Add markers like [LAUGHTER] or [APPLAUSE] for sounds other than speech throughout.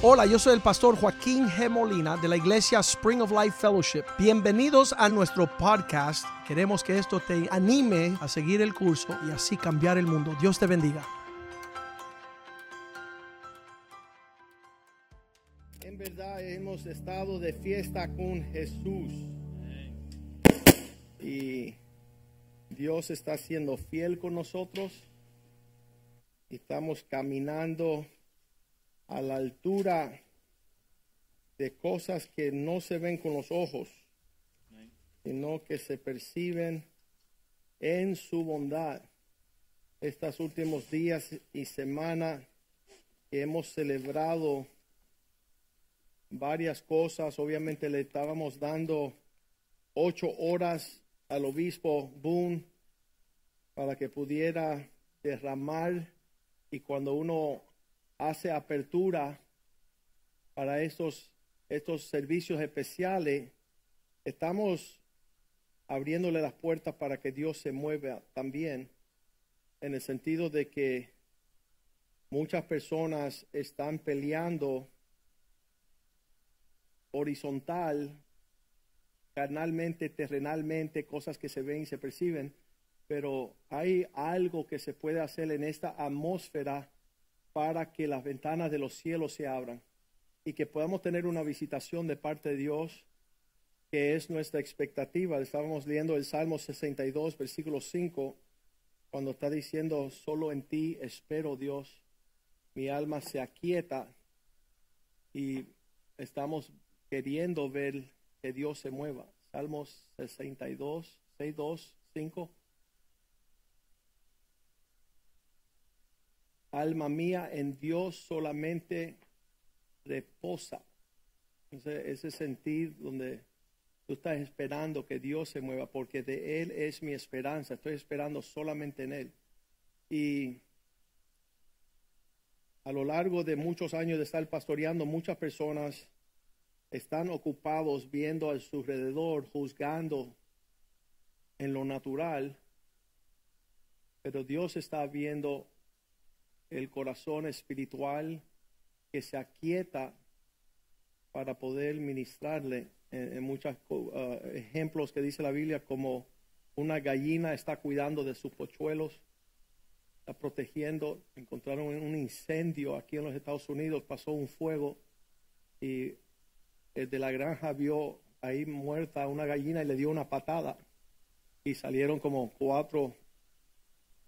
Hola, yo soy el pastor Joaquín G. Molina de la iglesia Spring of Life Fellowship. Bienvenidos a nuestro podcast. Queremos que esto te anime a seguir el curso y así cambiar el mundo. Dios te bendiga. En verdad hemos estado de fiesta con Jesús. Y Dios está siendo fiel con nosotros. Estamos caminando a la altura de cosas que no se ven con los ojos, sino que se perciben en su bondad. Estos últimos días y semanas hemos celebrado varias cosas, obviamente le estábamos dando ocho horas al obispo Boone para que pudiera derramar y cuando uno hace apertura para estos, estos servicios especiales, estamos abriéndole las puertas para que Dios se mueva también, en el sentido de que muchas personas están peleando horizontal, carnalmente, terrenalmente, cosas que se ven y se perciben, pero hay algo que se puede hacer en esta atmósfera para que las ventanas de los cielos se abran y que podamos tener una visitación de parte de Dios, que es nuestra expectativa. Estábamos leyendo el Salmo 62, versículo 5, cuando está diciendo, solo en ti espero Dios, mi alma se aquieta y estamos queriendo ver que Dios se mueva. Salmos 62, 6, 2, 5. Alma mía en Dios solamente reposa. ese sentir donde tú estás esperando que Dios se mueva, porque de Él es mi esperanza. Estoy esperando solamente en Él. Y a lo largo de muchos años de estar pastoreando, muchas personas están ocupados viendo a su alrededor, juzgando en lo natural, pero Dios está viendo el corazón espiritual que se aquieta para poder ministrarle. En, muchos uh, ejemplos que dice la Biblia como una gallina está cuidando de sus pochuelos, está protegiendo, encontraron un incendio aquí en los Estados Unidos, pasó un fuego y el de la granja vio ahí muerta una gallina y le dio una patada. Y salieron como cuatro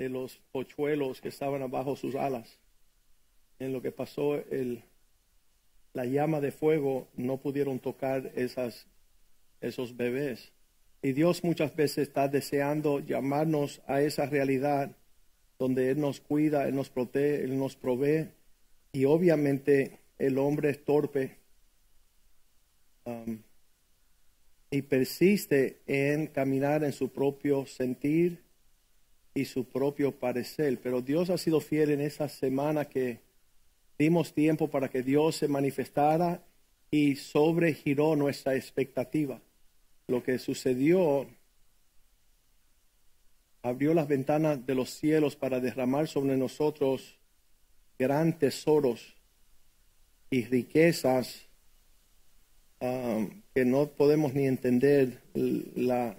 de los pochuelos que estaban abajo sus alas. En lo que pasó el, la llama de fuego, no pudieron tocar esas, esos bebés. Y Dios muchas veces está deseando llamarnos a esa realidad donde Él nos cuida, Él nos protege, Él nos provee. Y obviamente el hombre es torpe um, y persiste en caminar en su propio sentir y su propio parecer. Pero Dios ha sido fiel en esa semana que dimos tiempo para que Dios se manifestara y sobregiró nuestra expectativa. Lo que sucedió abrió las ventanas de los cielos para derramar sobre nosotros gran tesoros y riquezas um, que no podemos ni entender la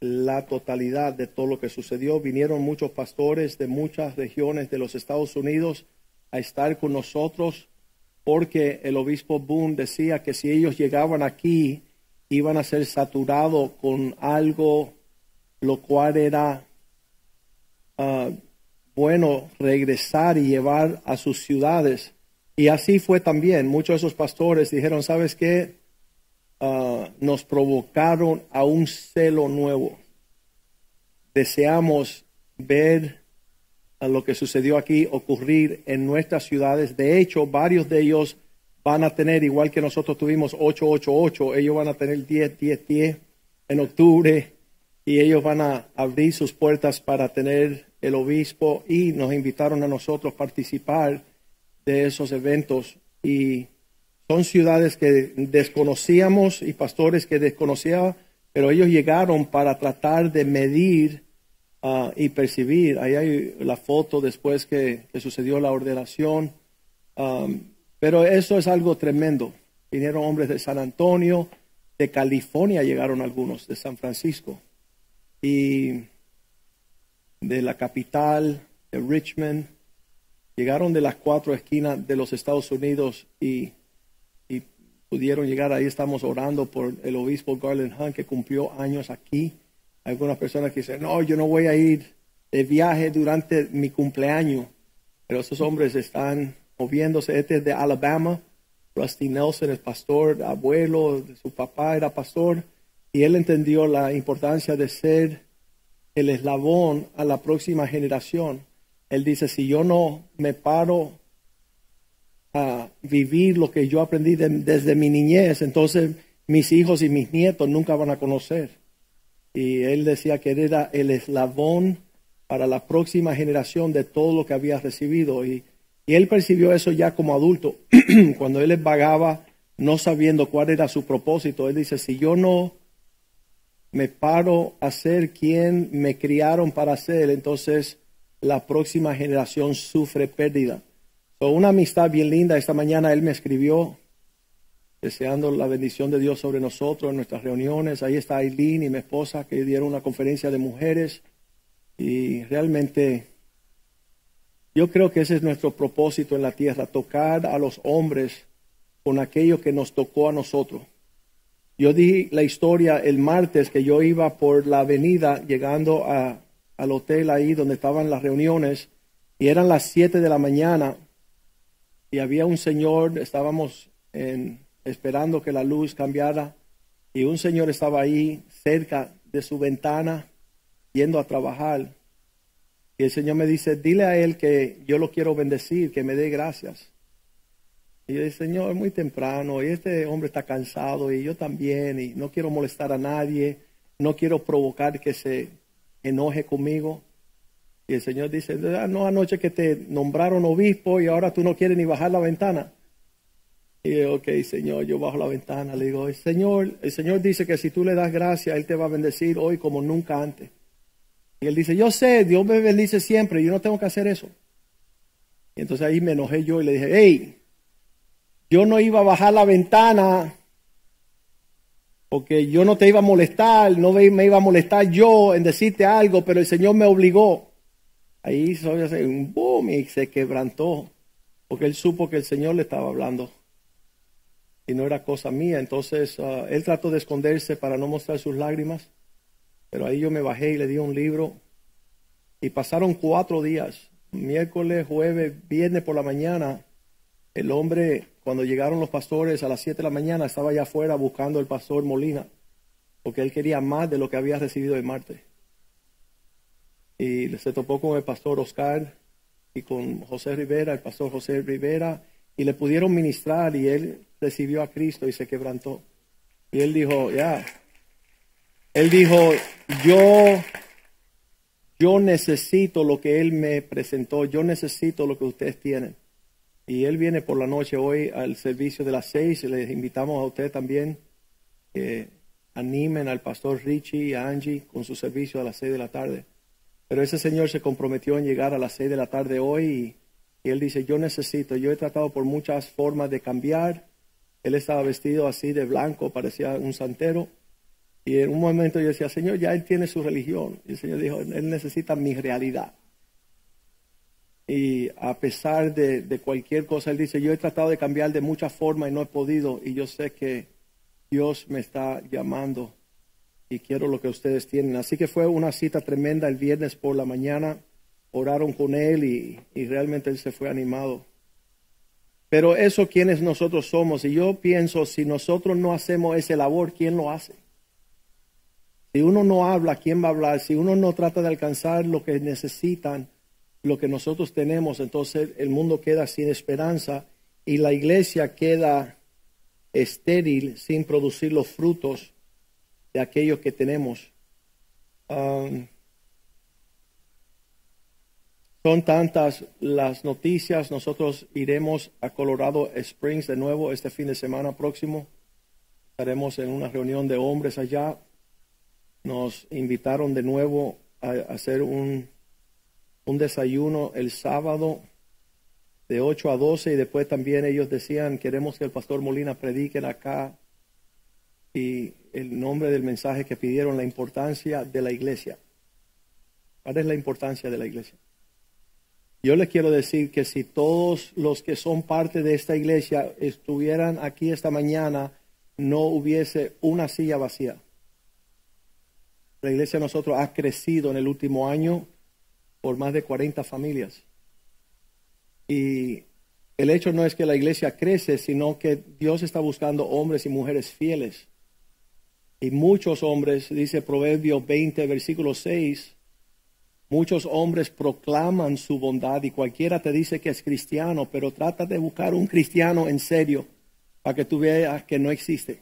la totalidad de todo lo que sucedió. Vinieron muchos pastores de muchas regiones de los Estados Unidos a estar con nosotros porque el obispo Boone decía que si ellos llegaban aquí iban a ser saturados con algo lo cual era ah, bueno regresar y llevar a sus ciudades. Y así fue también. Muchos de esos pastores dijeron, ¿sabes qué? Ah, nos provocaron a un celo nuevo. Deseamos ver a lo que sucedió aquí ocurrir en nuestras ciudades. De hecho, varios de ellos van a tener, igual que nosotros tuvimos 888, ellos van a tener 10, 10, 10 en octubre y ellos van a abrir sus puertas para tener el obispo y nos invitaron a nosotros participar de esos eventos y son ciudades que desconocíamos y pastores que desconocíamos, pero ellos llegaron para tratar de medir ah, y percibir. Ahí hay la foto después que, sucedió la ordenación. Pero eso es algo tremendo. Vinieron hombres de San Antonio, de California llegaron algunos, de San Francisco, y de la capital, de Richmond. Llegaron de las cuatro esquinas de los Estados Unidos y pudieron llegar. Ahí estamos orando por el obispo Garland Hunt, que cumplió años aquí. Algunas personas que dicen, no, yo no voy a ir de viaje durante mi cumpleaños. Pero esos hombres están moviéndose. Este es de Alabama. Rusty Nelson es pastor, abuelo, su papá era pastor. Y él entendió la importancia de ser el eslabón a la próxima generación. Él dice, si yo no me paro vivir lo que yo aprendí desde mi niñez, entonces mis hijos y mis nietos nunca van a conocer. Y él decía que era el eslabón para la próxima generación de todo lo que había recibido. Y, y él percibió eso ya como adulto, [CLEARS THROAT] cuando él vagaba no sabiendo cuál era su propósito. Él dice, si yo no me paro a ser quien me criaron para ser, entonces la próxima generación sufre pérdida. Una amistad bien linda, esta mañana él me escribió deseando la bendición de Dios sobre nosotros en nuestras reuniones. Ahí está Aileen y mi esposa que dieron una conferencia de mujeres y realmente yo creo que ese es nuestro propósito en la tierra, tocar a los hombres con aquello que nos tocó a nosotros. Yo di la historia el martes que yo iba por la avenida llegando a, al hotel ahí donde estaban las reuniones y eran las 7 de la mañana y había un señor, estábamos en, esperando que la luz cambiara y un señor estaba ahí cerca de su ventana yendo a trabajar. Y el Señor me dice, dile a él que yo lo quiero bendecir, que me dé gracias. Y yo dije, Señor, es muy temprano y este hombre está cansado y yo también y no quiero molestar a nadie, no quiero provocar que se enoje conmigo. Y el Señor dice, ah, no anoche que te nombraron obispo y ahora tú no quieres ni bajar la ventana. Y yo, ok, Señor, yo bajo la ventana. Le digo, Señor, el Señor dice que si tú le das gracia, Él te va a bendecir hoy como nunca antes. Y él dice, yo sé, Dios me bendice siempre, yo no tengo que hacer eso. Y entonces ahí me enojé yo y le dije, hey, yo no iba a bajar la ventana porque yo no te iba a molestar, no me iba a molestar yo en decirte algo, pero el Señor me obligó. Ahí hizo un boom y se quebrantó, porque él supo que el Señor le estaba hablando y no era cosa mía. Entonces ah, él trató de esconderse para no mostrar sus lágrimas, pero ahí yo me bajé y le di un libro y pasaron cuatro días, miércoles, jueves, viernes por la mañana. El hombre cuando llegaron los pastores a las 7 de la mañana, estaba allá afuera buscando al pastor Molina, porque él quería más de lo que había recibido de Marte. Y se topó con el pastor Oscar y con José Rivera, el pastor José Rivera, y le pudieron ministrar y él recibió a Cristo y se quebrantó. Y él dijo, ya, él dijo, yo, yo necesito lo que él me presentó, yo necesito lo que ustedes tienen. Y él viene por la noche hoy al servicio de las seis. Les invitamos a usted también que animen al pastor Richie y Angie con su servicio a las seis de la tarde. Pero ese señor se comprometió en llegar a las seis de la tarde hoy y, y él dice, yo necesito, yo he tratado por muchas formas de cambiar. Él estaba vestido así de blanco, parecía un santero. Y en un momento yo decía, Señor, ya él tiene su religión. Y el Señor dijo, él necesita mi realidad. Y a pesar de, cualquier cosa, él dice, yo he tratado de cambiar de muchas formas y no he podido. Y yo sé que Dios me está llamando y quiero lo que ustedes tienen. Así que fue una cita tremenda el viernes por la mañana. Oraron con él y, y realmente él se fue animado. Pero eso, ¿quiénes nosotros somos? Y yo pienso, si nosotros no hacemos ese labor, ¿quién lo hace? Si uno no habla, ¿quién va a hablar? Si uno no trata de alcanzar lo que necesitan, lo que nosotros tenemos, entonces el mundo queda sin esperanza y la iglesia queda estéril sin producir los frutos de aquello que tenemos. Son tantas las noticias. Nosotros iremos a Colorado Springs de nuevo este fin de semana próximo. Estaremos en una reunión de hombres allá. Nos invitaron de nuevo a hacer un un desayuno el sábado de 8 a 12 y después también ellos decían, queremos que el pastor Molina predique acá. El nombre del mensaje que pidieron, la importancia de la iglesia. ¿Cuál es la importancia de la iglesia? Yo les quiero decir que si todos los que son parte de esta iglesia estuvieran aquí esta mañana, no hubiese una silla vacía. La iglesia de nosotros ha crecido en el último año por más de 40 familias. Y el hecho no es que la iglesia crece, sino que Dios está buscando hombres y mujeres fieles. Y muchos hombres, dice Proverbios 20, versículo 6, muchos hombres proclaman su bondad y cualquiera te dice que es cristiano, pero trata de buscar un cristiano en serio para que tú veas que no existe.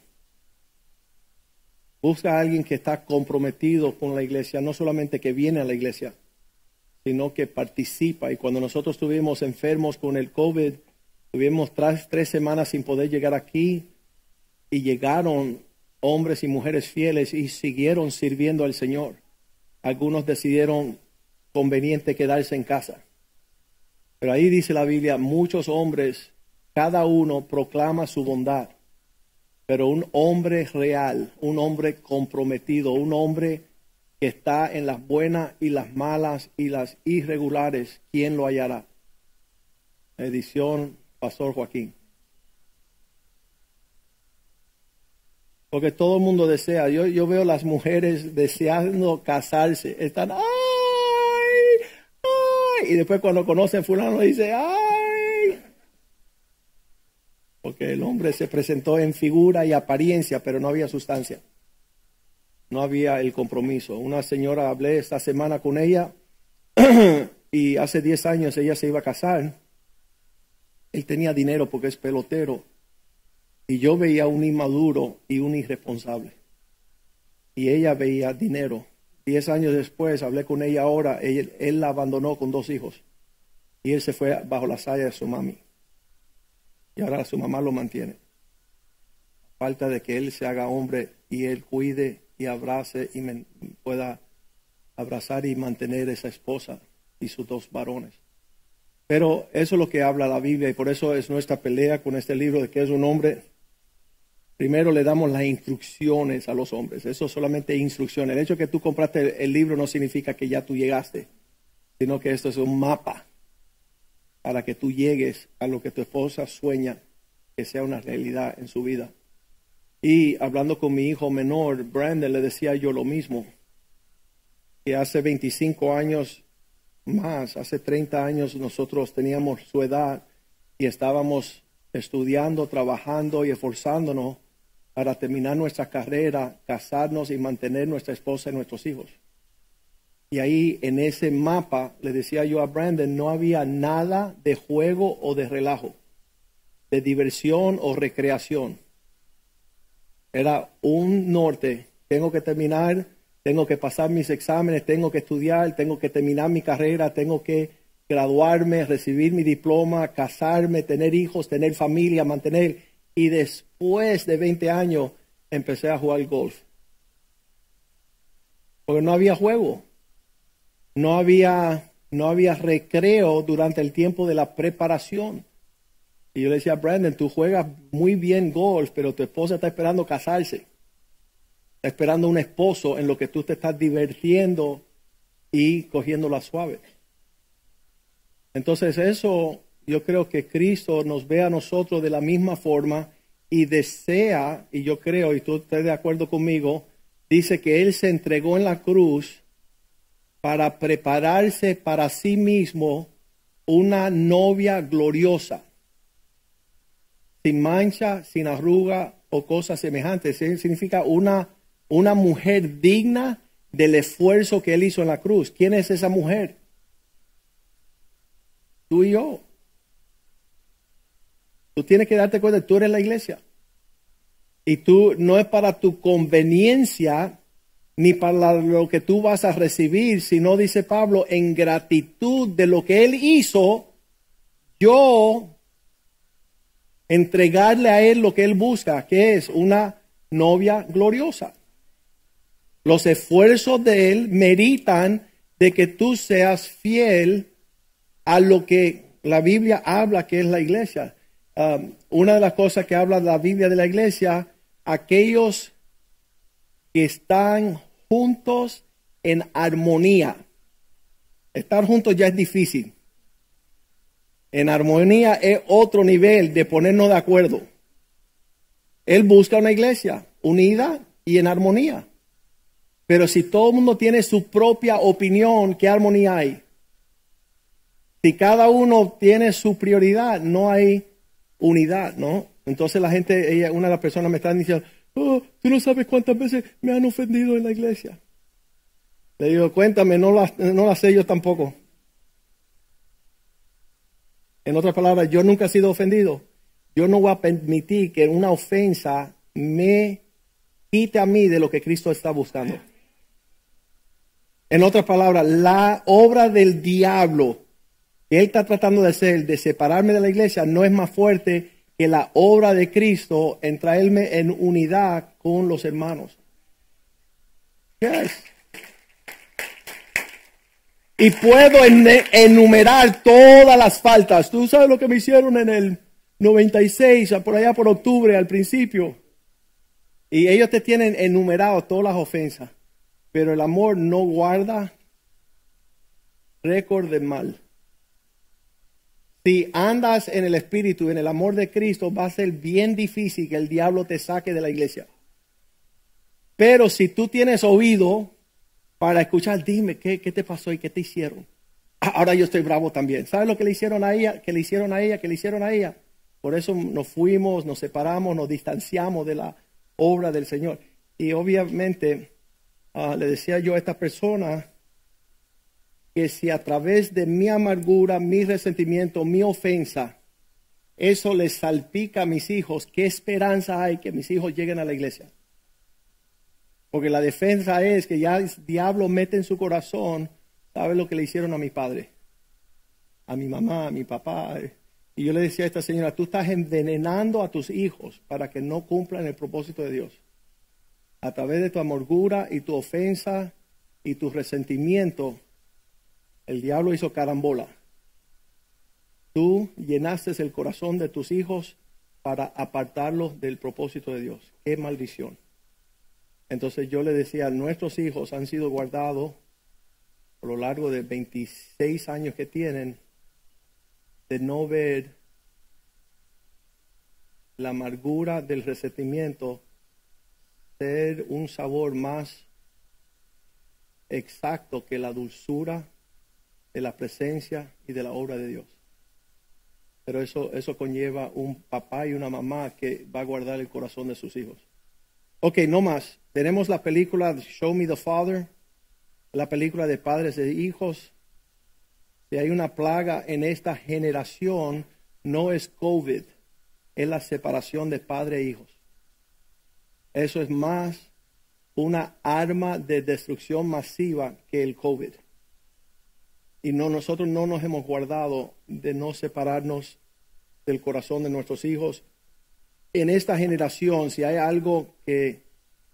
Busca a alguien que está comprometido con la iglesia, no solamente que viene a la iglesia, sino que participa. Y cuando nosotros estuvimos enfermos con el COVID, tuvimos tres, tres semanas sin poder llegar aquí y llegaron hombres y mujeres fieles y siguieron sirviendo al Señor. Algunos decidieron conveniente quedarse en casa. Pero ahí dice la Biblia, muchos hombres, cada uno proclama su bondad. Pero un hombre real, un hombre comprometido, un hombre que está en las buenas y las malas y las irregulares, ¿quién lo hallará? Edición Pastor Joaquín. Porque todo el mundo desea. Yo, yo veo las mujeres deseando casarse. Están, ¡ay! ¡ay! Y después cuando conocen fulano dice, ¡ay! Porque el hombre se presentó en figura y apariencia, pero no había sustancia no había el compromiso. Una señora hablé esta semana con ella [CLEARS THROAT] y hace 10 años ella se iba a casar. Él tenía dinero porque es pelotero y yo veía un inmaduro y un irresponsable. Y ella veía dinero. Diez años después hablé con ella ahora, él, la abandonó con dos hijos y él se fue bajo la saya de su mami. Y ahora su mamá lo mantiene. Falta de que él se haga hombre y él cuide y abrace y pueda abrazar y mantener esa esposa y sus dos varones. Pero eso es lo que habla la Biblia y por eso es nuestra pelea con este libro de que es un hombre. Primero le damos las instrucciones a los hombres. Eso es solamente instrucción. El hecho de que tú compraste el libro no significa que ya tú llegaste, sino que esto es un mapa para que tú llegues a lo que tu esposa sueña que sea una realidad en su vida. Y hablando con mi hijo menor, Brandon, le decía yo lo mismo, que hace 25 años más, hace 30 años nosotros teníamos su edad y estábamos estudiando, trabajando y esforzándonos para terminar nuestra carrera, casarnos y mantener nuestra esposa y nuestros hijos. Y ahí en ese mapa, le decía yo a Brandon, no había nada de juego o de relajo, de diversión o recreación. Era un norte. Tengo que terminar, tengo que pasar mis exámenes, tengo que estudiar, tengo que terminar mi carrera, tengo que graduarme, recibir mi diploma, casarme, tener hijos, tener familia, mantener. Y después de 20 años empecé a jugar golf. Porque no había juego. No había, no había recreo durante el tiempo de la preparación. Y yo le decía, Brandon, tú juegas muy bien golf, pero tu esposa está esperando casarse. Esperando un esposo en lo que tú te estás divirtiendo y cogiendo la suave. Entonces eso yo creo que Cristo nos ve a nosotros de la misma forma y desea, y yo creo, y tú estás de acuerdo conmigo, dice que Él se entregó en la cruz para prepararse para sí mismo una novia gloriosa sin mancha, sin arruga o cosas semejantes. Significa una, una mujer digna del esfuerzo que él hizo en la cruz. ¿Quién es esa mujer? Tú y yo. Tú tienes que darte cuenta, tú eres la iglesia. Y tú no es para tu conveniencia ni para lo que tú vas a recibir, sino, dice Pablo, en gratitud de lo que él hizo, yo entregarle a Él lo que Él busca, que es una novia gloriosa. Los esfuerzos de Él meritan de que tú seas fiel a lo que La Biblia habla que es la iglesia. Um, una de las cosas que habla la Biblia de la iglesia, aquellos que están juntos en armonía. Estar juntos ya es difícil. En armonía es otro nivel de ponernos de acuerdo. Él busca una iglesia unida y en armonía. Pero si todo el mundo tiene su propia opinión, ¿qué armonía hay? Si cada uno tiene su prioridad, no hay unidad, ¿no? Entonces la gente, ella, una de las personas me está diciendo, oh, tú no sabes cuántas veces me han ofendido en la iglesia. Le digo, cuéntame, no la, no la sé yo tampoco. En otras palabras, yo nunca he sido ofendido. Yo no voy a permitir que una ofensa me quite a mí de lo que Cristo está buscando. En otras palabras, la obra del diablo él está tratando de hacer, de separarme de la iglesia, no es más fuerte que la obra de Cristo en traerme en unidad con los hermanos. Y puedo enumerar todas las faltas. Tú sabes lo que me hicieron en el 96, por allá por octubre, al principio. Y ellos te tienen enumerado todas las ofensas. Pero el amor no guarda récord de mal. Si andas en el Espíritu, en el amor de Cristo, va a ser bien difícil que el diablo te saque de la iglesia. Pero si tú tienes oído para escuchar, dime qué, qué te pasó y qué te hicieron. Ah, ahora yo estoy bravo también. ¿Sabes lo que le hicieron a ella? Que le hicieron a ella, que le hicieron a ella. Por eso nos fuimos, nos separamos, nos distanciamos de la obra del Señor. Y obviamente ah, le decía yo a esta persona que si a través de mi amargura, mi resentimiento, mi ofensa, eso les salpica a mis hijos, ¿qué esperanza hay que mis hijos lleguen a la iglesia? Porque la defensa es que ya el diablo mete en su corazón, ¿sabe lo que le hicieron a mi padre? A mi mamá, a mi papá. Y yo le decía a esta señora, tú estás envenenando a tus hijos para que no cumplan el propósito de Dios. A través de tu amargura y tu ofensa y tu resentimiento, el diablo hizo carambola. Tú llenaste el corazón de tus hijos para apartarlos del propósito de Dios. Qué maldición. Entonces yo le decía, nuestros hijos han sido guardados por lo largo de 26 años que tienen de no ver la amargura del resentimiento ser un sabor más exacto que la dulzura de la presencia y de la obra de Dios. Pero eso, eso conlleva un papá y una mamá que va a guardar el corazón de sus hijos. Ok, no más. Tenemos la película Show Me the Father, la película de padres e hijos. Si hay una plaga en esta generación, no es COVID, es la separación de padre e hijos. Eso es más una arma de destrucción masiva que el COVID. Y no, nosotros no nos hemos guardado de no separarnos del corazón de nuestros hijos. En esta generación, si hay algo que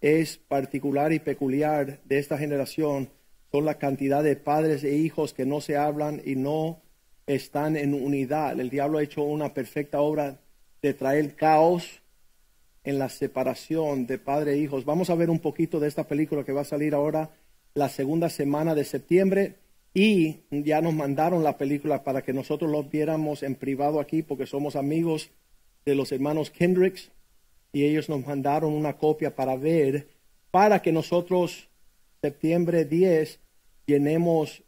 es particular y peculiar de esta generación, son la cantidad de padres e hijos que no se hablan y no están en unidad. El diablo ha hecho una perfecta obra de traer caos en la separación de padre e hijos. Vamos a ver un poquito de esta película que va a salir ahora la segunda semana de septiembre y ya nos mandaron la película para que nosotros lo viéramos en privado aquí porque somos amigos de los hermanos Kendricks y ellos nos mandaron una copia para ver para que nosotros septiembre 10 llenemos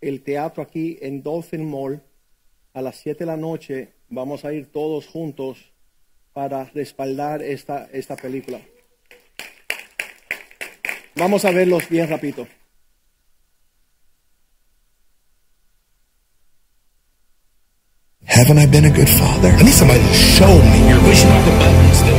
el teatro aquí en Dolphin Mall a las 7 de la noche. Vamos a ir todos juntos para respaldar esta, esta película. Vamos a verlos bien rápido. Haven't I been a good father? I need somebody to show me. You're pushing all the buttons that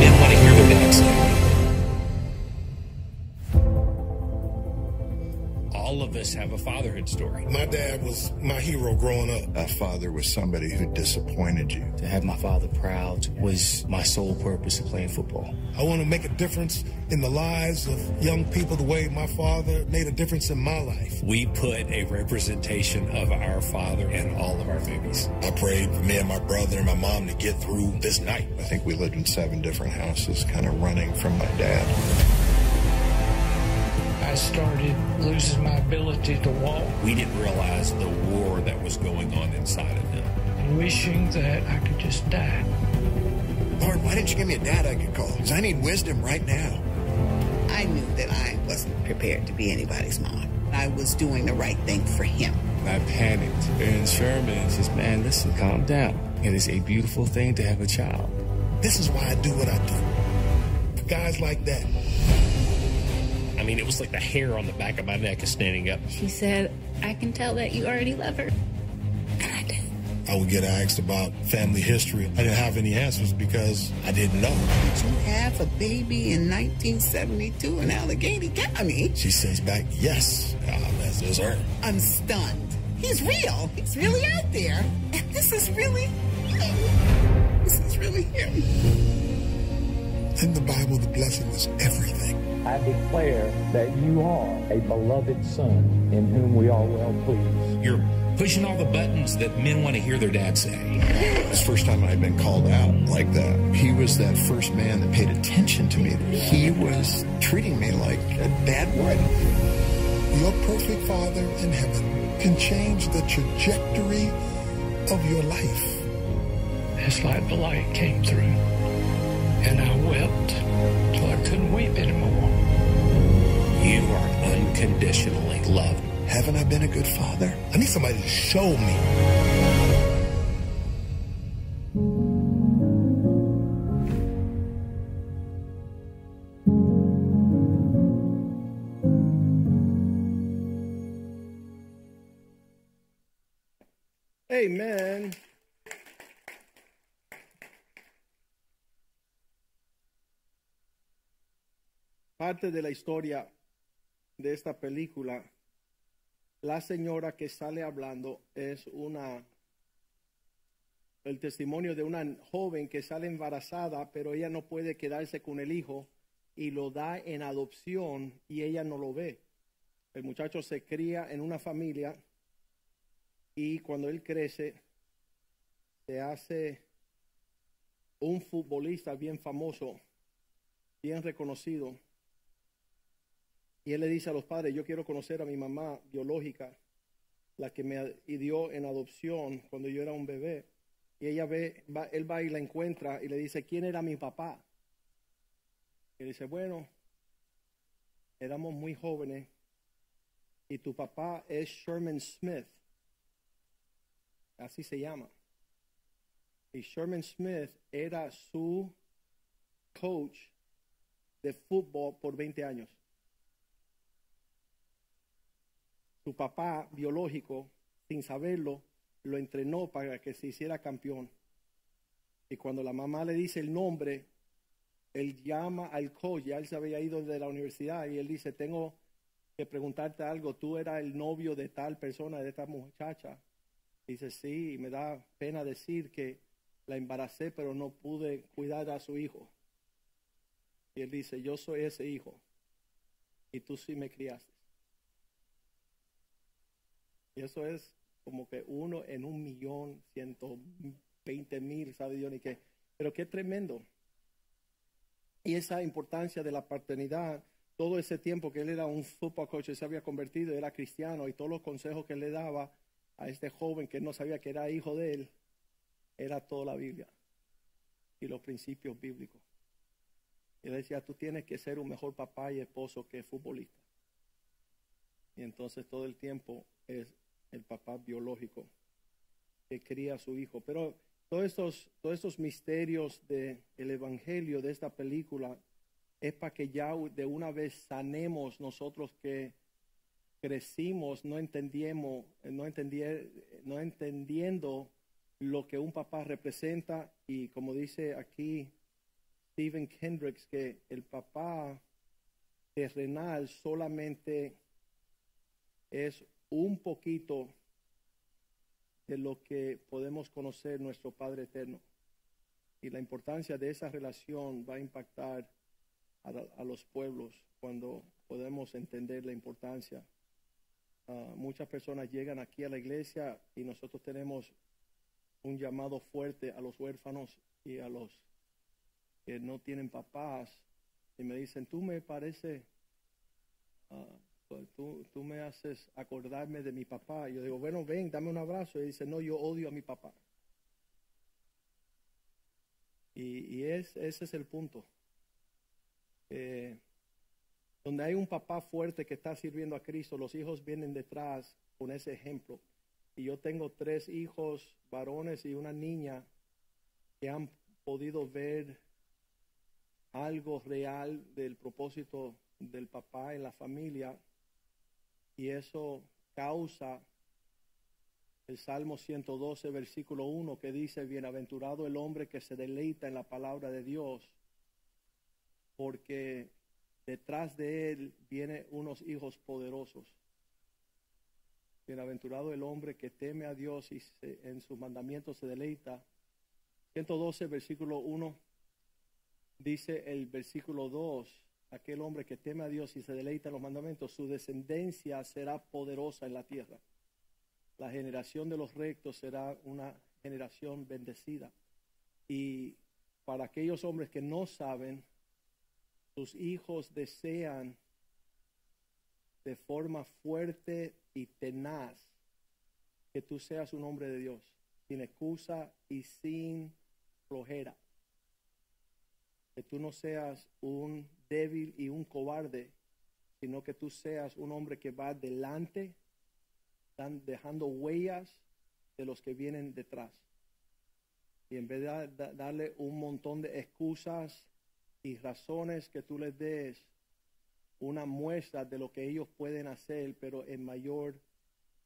us us have a fatherhood story. My dad was my hero growing up. A father was somebody who disappointed you. To have my father proud was my sole purpose of playing football. I want to make a difference in the lives of young people the way my father made a difference in my life. We put a representation of our father in all of our movies. I prayed for me and my brother and my mom to get through this night. I think we lived in seven different houses, kind of running from my dad. I started losing my ability to walk We didn't realize the war that was going on inside of him. and wishing that I could just die. Lord, why didn't you give me a dad I could call? Because I need wisdom right now. I knew that I wasn't prepared to be anybody's mom. I was doing the right thing for him. I panicked. And Sherman says, man, listen, calm down. It is a beautiful thing to have a child. This is why I do what I do. For guys like that. I mean, it was like the hair on the back of my neck is standing up. She said, I can tell that you already love her. And I did. I would get asked about family history. I didn't have any answers because I didn't know. Did you have a baby in 1972 in Allegheny County? She says back, yes, that's just her. I'm stunned. He's real. He's really out there. And this is really him. This is really him. In the Bible, the blessing was everything. I declare that you are a beloved son in whom we are well pleased. You're pushing all the buttons that men want to hear their dad say. It's the first time I'd been called out like that. He was that first man that paid attention to me. He was treating me like a dad would. Your perfect Father in heaven can change the trajectory of your life. It's like the light came through. And I wept till I couldn't weep anymore. You are unconditionally loved. Haven't I been a good father? I need somebody to show me. Amen. Parte de la historia de esta película, la señora que sale hablando es una el testimonio de una joven que sale embarazada, pero ella no puede quedarse con el hijo y lo da en adopción y ella no lo ve. El muchacho se cría en una familia y cuando él crece se hace un futbolista bien famoso, bien reconocido. Y él le dice a los padres, yo quiero conocer a mi mamá biológica, la que me dio en adopción cuando yo era un bebé. Y ella ve, va, él va y la encuentra y le dice, ¿quién era mi papá? Y dice, bueno, éramos muy jóvenes y tu papá es Sherman Smith. Así se llama. Y Sherman Smith era su coach de fútbol por 20 años. Su papá biológico, sin saberlo, lo entrenó para que se hiciera campeón. Y cuando la mamá le dice el nombre, él llama al coach, él se había ido de la universidad y él dice, tengo que preguntarte algo, tú eras el novio de tal persona, de esta muchacha. Dice, sí, y me da pena decir que la embaracé, pero no pude cuidar a su hijo. Y él dice, yo soy ese hijo, y tú sí me criaste. Y eso es como que uno en un millón, ciento veinte mil, sabe Dios ni qué. Pero qué tremendo. Y esa importancia de la paternidad, todo ese tiempo que él era un football coach, se había convertido, era cristiano, y todos los consejos que le daba a este joven que no sabía que era hijo de él, era toda la Biblia y los principios bíblicos. Y decía, tú tienes que ser un mejor papá y esposo que futbolista. Y entonces todo el tiempo es el papá biológico que cría a su hijo. Pero todos estos, todos estos misterios del el evangelio de esta película es para que ya de una vez sanemos nosotros que crecimos no entendíamos, no, entendí- no entendiendo lo que un papá representa y como dice aquí Stephen Kendricks que el papá terrenal solamente es un poquito de lo que podemos conocer nuestro Padre Eterno. Y la importancia de esa relación va a impactar a, a los pueblos cuando podemos entender la importancia. Ah, muchas personas llegan aquí a la iglesia y nosotros tenemos un llamado fuerte a los huérfanos y a los que no tienen papás y me dicen, tú me parece, pues, tú, tú me haces acordarme de mi papá. Yo digo, bueno, ven, dame un abrazo. Y dice, no, yo odio a mi papá. Y, y es, ese es el punto. Eh, donde hay un papá fuerte que está sirviendo a Cristo, los hijos vienen detrás con ese ejemplo. Y yo tengo tres hijos varones y una niña que han podido ver algo real del propósito del papá en la familia y eso causa el Salmo 112, versículo 1, que dice, bienaventurado el hombre que se deleita en la palabra de Dios, porque detrás de él vienen unos hijos poderosos. Bienaventurado el hombre que teme a Dios y en sus mandamientos se deleita. 112, versículo 1 dice el versículo 2, aquel hombre que teme a Dios y se deleita en los mandamientos, su descendencia será poderosa en la tierra. La generación de los rectos será una generación bendecida. Y para aquellos hombres que no saben, sus hijos desean de forma fuerte y tenaz que tú seas un hombre de Dios, sin excusa y sin flojera que tú no seas un débil y un cobarde, sino que tú seas un hombre que va delante, dejando huellas de los que vienen detrás. Y en vez de darle un montón de excusas y razones que tú les des, una muestra de lo que ellos pueden hacer, pero en mayor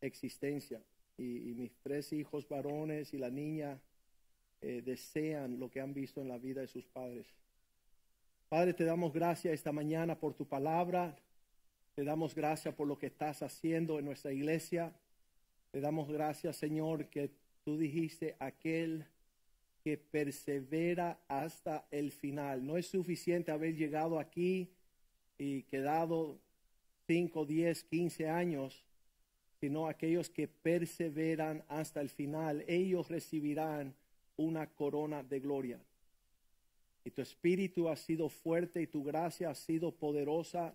existencia. Y, mis tres hijos varones y la niña eh, desean lo que han visto en la vida de sus padres. Padre, te damos gracias esta mañana por tu palabra. Te damos gracias por lo que estás haciendo en nuestra iglesia. Te damos gracias, Señor, que tú dijiste aquel que persevera hasta el final. No es suficiente haber llegado aquí y quedado 5, 10, 15 años, sino aquellos que perseveran hasta el final. Ellos recibirán una corona de gloria y tu espíritu ha sido fuerte y tu gracia ha sido poderosa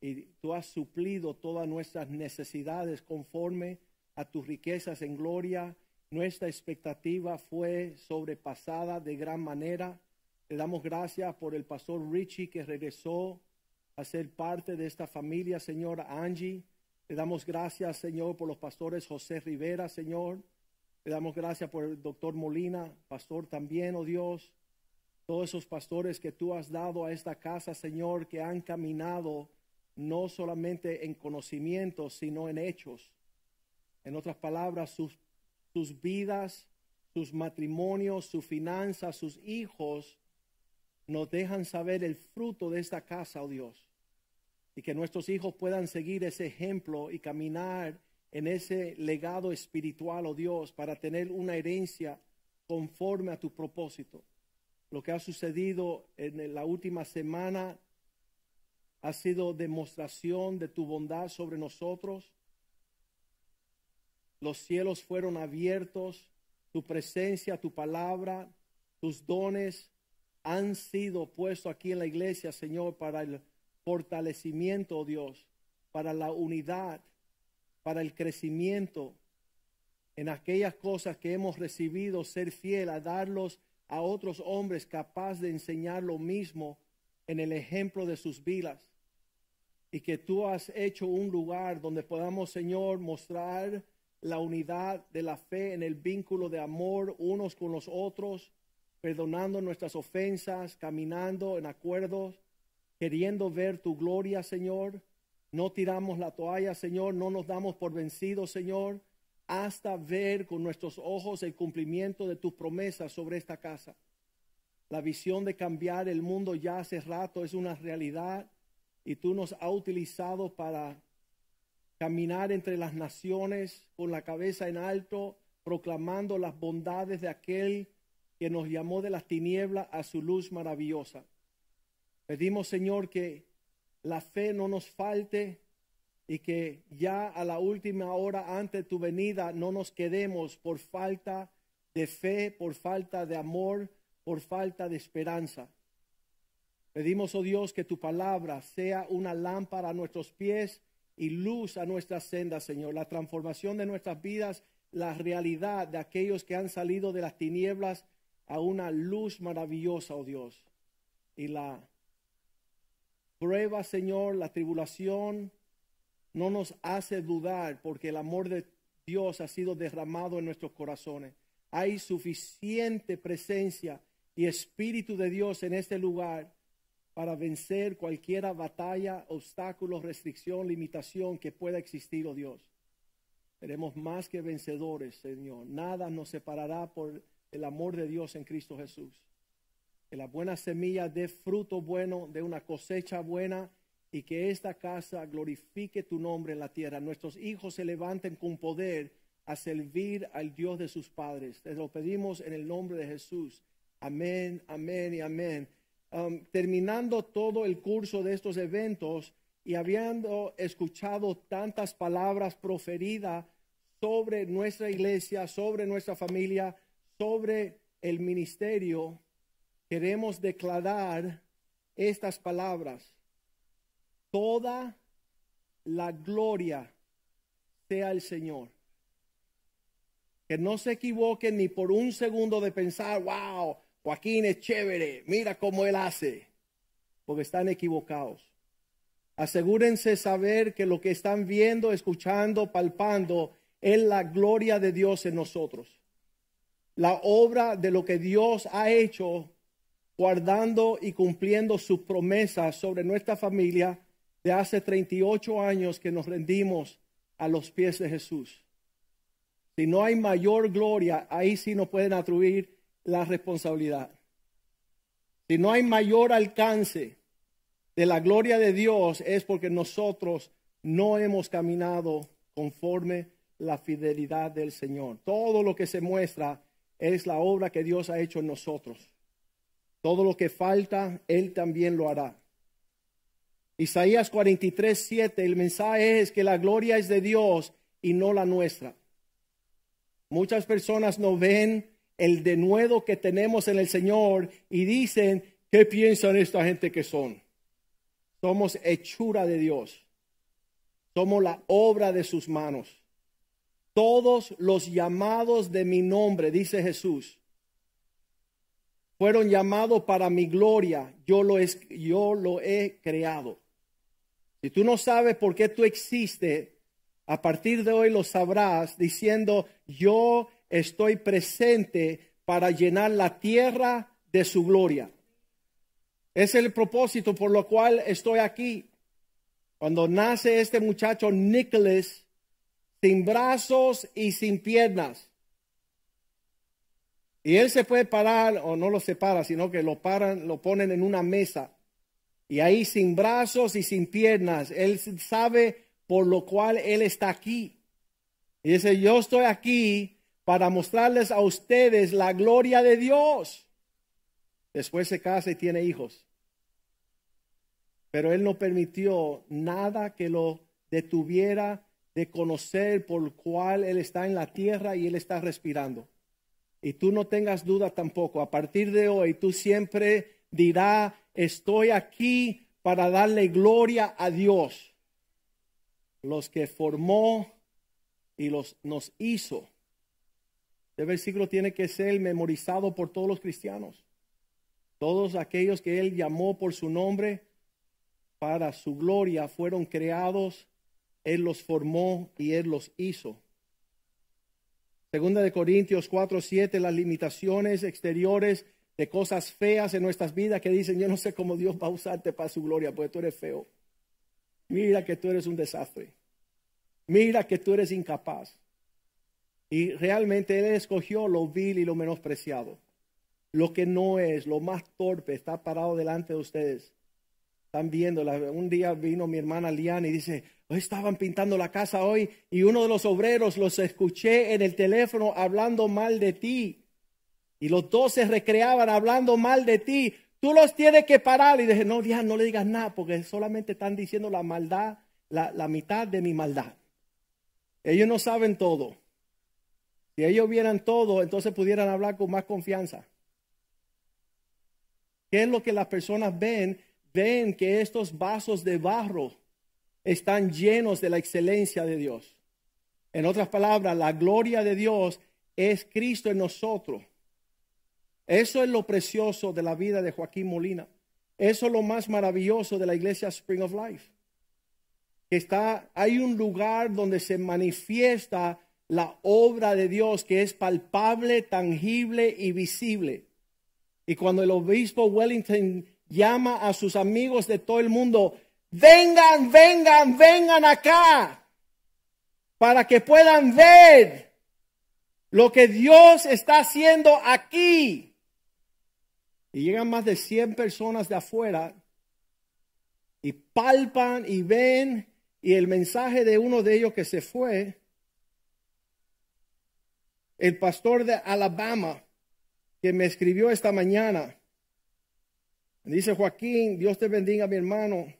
y tú has suplido todas nuestras necesidades conforme a tus riquezas en gloria. Nuestra expectativa fue sobrepasada de gran manera. Te damos gracias por el pastor Richie que regresó a ser parte de esta familia, Señor Angie. Te damos gracias, Señor, por los pastores José Rivera, Señor. Te damos gracias por el doctor Molina, pastor también, oh Dios todos esos pastores que tú has dado a esta casa, Señor, que han caminado no solamente en conocimiento, sino en hechos. En otras palabras, sus, sus vidas, sus matrimonios, sus finanzas, sus hijos, nos dejan saber el fruto de esta casa, oh Dios. Y que nuestros hijos puedan seguir ese ejemplo y caminar en ese legado espiritual, oh Dios, para tener una herencia conforme a tu propósito lo que ha sucedido en la última semana ha sido demostración de tu bondad sobre nosotros. Los cielos fueron abiertos, tu presencia, tu palabra, tus dones han sido puestos aquí en la iglesia, Señor, para el fortalecimiento, oh Dios, para la unidad, para el crecimiento en aquellas cosas que hemos recibido, ser fiel a darlos a otros hombres capaz de enseñar lo mismo en el ejemplo de sus vidas. Y que tú has hecho un lugar donde podamos, Señor, mostrar la unidad de la fe en el vínculo de amor unos con los otros, perdonando nuestras ofensas, caminando en acuerdos, queriendo ver tu gloria, Señor. No tiramos la toalla, Señor, no nos damos por vencidos, Señor hasta ver con nuestros ojos el cumplimiento de tus promesas sobre esta casa. La visión de cambiar el mundo ya hace rato es una realidad y tú nos has utilizado para caminar entre las naciones con la cabeza en alto, proclamando las bondades de aquel que nos llamó de las tinieblas a su luz maravillosa. Pedimos, Señor, que la fe no nos falte y que ya a la última hora ante tu venida no nos quedemos por falta de fe, por falta de amor, por falta de esperanza. Pedimos, oh Dios, que tu palabra sea una lámpara a nuestros pies y luz a nuestras sendas, Señor. La transformación de nuestras vidas, la realidad de aquellos que han salido de las tinieblas a una luz maravillosa, oh Dios. Y la prueba, Señor, la tribulación no nos hace dudar porque el amor de Dios ha sido derramado en nuestros corazones. Hay suficiente presencia y espíritu de Dios en este lugar para vencer cualquier batalla, obstáculo, restricción, limitación que pueda existir, oh Dios. Seremos más que vencedores, Señor. Nada nos separará por el amor de Dios en Cristo Jesús. Que la buena semilla dé fruto bueno, de una cosecha buena y que esta casa glorifique tu nombre en la tierra. Nuestros hijos se levanten con poder a servir al Dios de sus padres. Te lo pedimos en el nombre de Jesús. Amén, amén y amén. Um, terminando todo el curso de estos eventos y habiendo escuchado tantas palabras proferidas sobre nuestra iglesia, sobre nuestra familia, sobre el ministerio, queremos declarar estas palabras. Toda la gloria sea el Señor. Que no se equivoquen ni por un segundo de pensar, wow, Joaquín es chévere, mira cómo él hace, porque están equivocados. Asegúrense saber que lo que están viendo, escuchando, palpando es la gloria de Dios en nosotros. La obra de lo que Dios ha hecho guardando y cumpliendo sus promesas sobre nuestra familia de hace 38 años que nos rendimos a los pies de Jesús. Si no hay mayor gloria, ahí sí nos pueden atribuir la responsabilidad. Si no hay mayor alcance de la gloria de Dios es porque nosotros no hemos caminado conforme la fidelidad del Señor. Todo lo que se muestra es la obra que Dios ha hecho en nosotros. Todo lo que falta, Él también lo hará. Isaías 43, 7, el mensaje es que la gloria es de Dios y no la nuestra. Muchas personas no ven el denuedo que tenemos en el Señor y dicen, ¿qué piensan esta gente que son? Somos hechura de Dios. Somos la obra de sus manos. Todos los llamados de mi nombre, dice Jesús, fueron llamados para mi gloria. Yo lo, yo lo he creado. Si tú no sabes por qué tú existes, a partir de hoy lo sabrás diciendo, yo estoy presente para llenar la tierra de su gloria. Es el propósito por lo cual estoy aquí. Cuando nace este muchacho Nicholas, sin brazos y sin piernas. Y él se puede parar, o no lo separa, sino que lo paran, lo ponen en una mesa. Y ahí sin brazos y sin piernas, él sabe por lo cual él está aquí. Y dice, yo estoy aquí para mostrarles a ustedes la gloria de Dios. Después se casa y tiene hijos. Pero él no permitió nada que lo detuviera de conocer por cual él está en la tierra y él está respirando. Y tú no tengas duda tampoco. A partir de hoy, tú siempre dirás, estoy aquí para darle gloria a Dios. Los que formó y los nos hizo este versículo tiene que ser memorizado por todos los cristianos. Todos aquellos que Él llamó por su nombre para su gloria fueron creados. Él los formó y Él los hizo. Segunda de Corintios 4, 7, las limitaciones exteriores de cosas feas en nuestras vidas que dicen, yo no sé cómo Dios va a usarte para su gloria, porque tú eres feo. Mira que tú eres un desastre. Mira que tú eres incapaz. Y realmente Él escogió lo vil y lo menospreciado. Lo que no es, lo más torpe, está parado delante de ustedes. Están viendo. Un día vino mi hermana Liana y dice, hoy estaban pintando la casa hoy y uno de los obreros los escuché en el teléfono hablando mal de ti. Y los dos se recreaban hablando mal de ti. Tú los tienes que parar. Y dije, no, ya no le digas nada porque solamente están diciendo la maldad, la, la mitad de mi maldad. Ellos no saben todo. Si ellos vieran todo, entonces pudieran hablar con más confianza. ¿Qué es lo que las personas ven? Ven que estos vasos de barro están llenos de la excelencia de Dios. En otras palabras, la gloria de Dios es Cristo en nosotros. Eso es lo precioso de la vida de Joaquín Molina. Eso es lo más maravilloso de la iglesia Spring of Life. Que está, hay un lugar donde se manifiesta la obra de Dios que es palpable, tangible y visible. Y cuando el obispo Wellington llama a sus amigos de todo el mundo, vengan, vengan, vengan acá, para que puedan ver lo que Dios está haciendo aquí. Y llegan más de 100 personas de afuera y palpan y ven y el mensaje de uno de ellos que se fue, el pastor de Alabama, que me escribió esta mañana, dice Joaquín, Dios te bendiga mi hermano,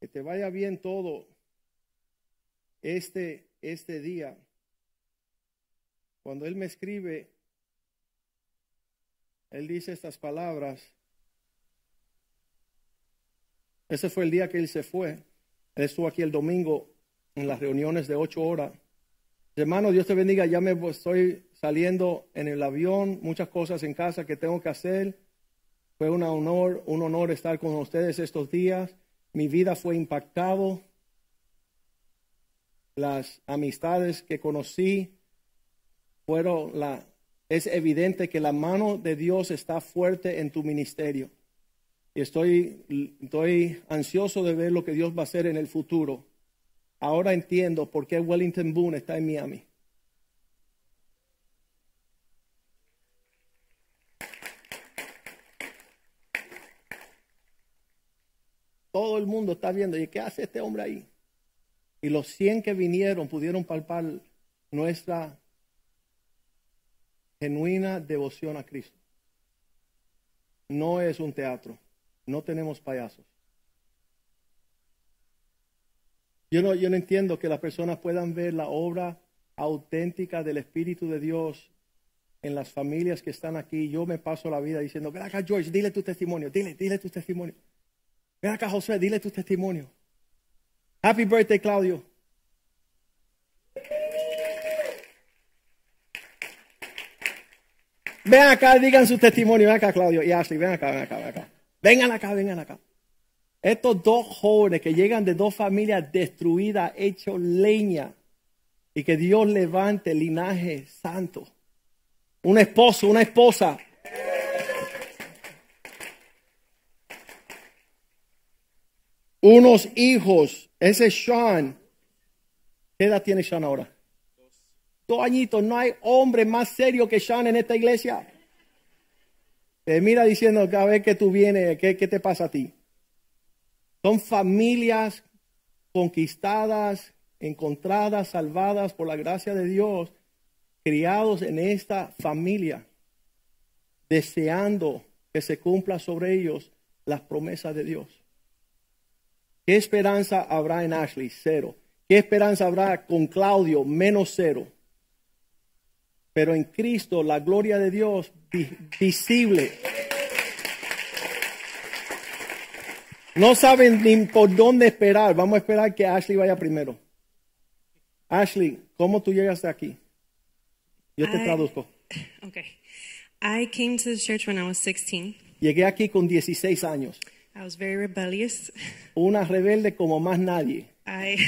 que te vaya bien todo este, este día. Cuando él me escribe, él dice estas palabras. Ese fue el día que él se fue. Él estuvo aquí el domingo en las reuniones de ocho horas. Hermano, Dios te bendiga. Ya me estoy saliendo en el avión, muchas cosas en casa que tengo que hacer. Fue un honor, un honor estar con ustedes estos días. Mi vida fue impactado. Las amistades que conocí fueron la es evidente que la mano de Dios está fuerte en tu ministerio. Y estoy, estoy ansioso de ver lo que Dios va a hacer en el futuro. Ahora entiendo por qué Wellington Boone está en Miami. Todo el mundo está viendo, ¿y qué hace este hombre ahí? Y los 100 que vinieron pudieron palpar nuestra genuina devoción a Cristo. No es un teatro, no tenemos payasos. Yo no, yo no entiendo que las personas puedan ver la obra auténtica del Espíritu de Dios en las familias que están aquí. Yo me paso la vida diciendo, ven acá George, dile tu testimonio, dile, dile tu testimonio. Ven acá José, dile tu testimonio. Happy birthday Claudio. Ven acá, digan su testimonio. Ven acá, Claudio y Ashley. Ven acá, ven acá, ven acá. Vengan acá, vengan acá. Estos dos jóvenes que llegan de dos familias destruidas, hechos leña, y que Dios levante linaje santo. Un esposo, una esposa. Unos hijos. Ese Sean. ¿Qué edad tiene Sean ahora? Dos no hay hombre más serio que Sean en esta iglesia. Mira diciendo cada vez que tú vienes, ¿qué, ¿qué te pasa a ti? Son familias conquistadas, encontradas, salvadas por la gracia de Dios, criados en esta familia, deseando que se cumpla sobre ellos las promesas de Dios. ¿Qué esperanza habrá en Ashley? Cero. ¿Qué esperanza habrá con Claudio? Menos cero pero en Cristo la gloria de Dios visible. No saben ni por dónde esperar. Vamos a esperar que Ashley vaya primero. Ashley, ¿cómo tú llegaste aquí? Yo te I- traduzco. Okay. I came to the church when I was 16. Llegué aquí con 16 años. I was very rebellious. Una rebelde como más nadie. I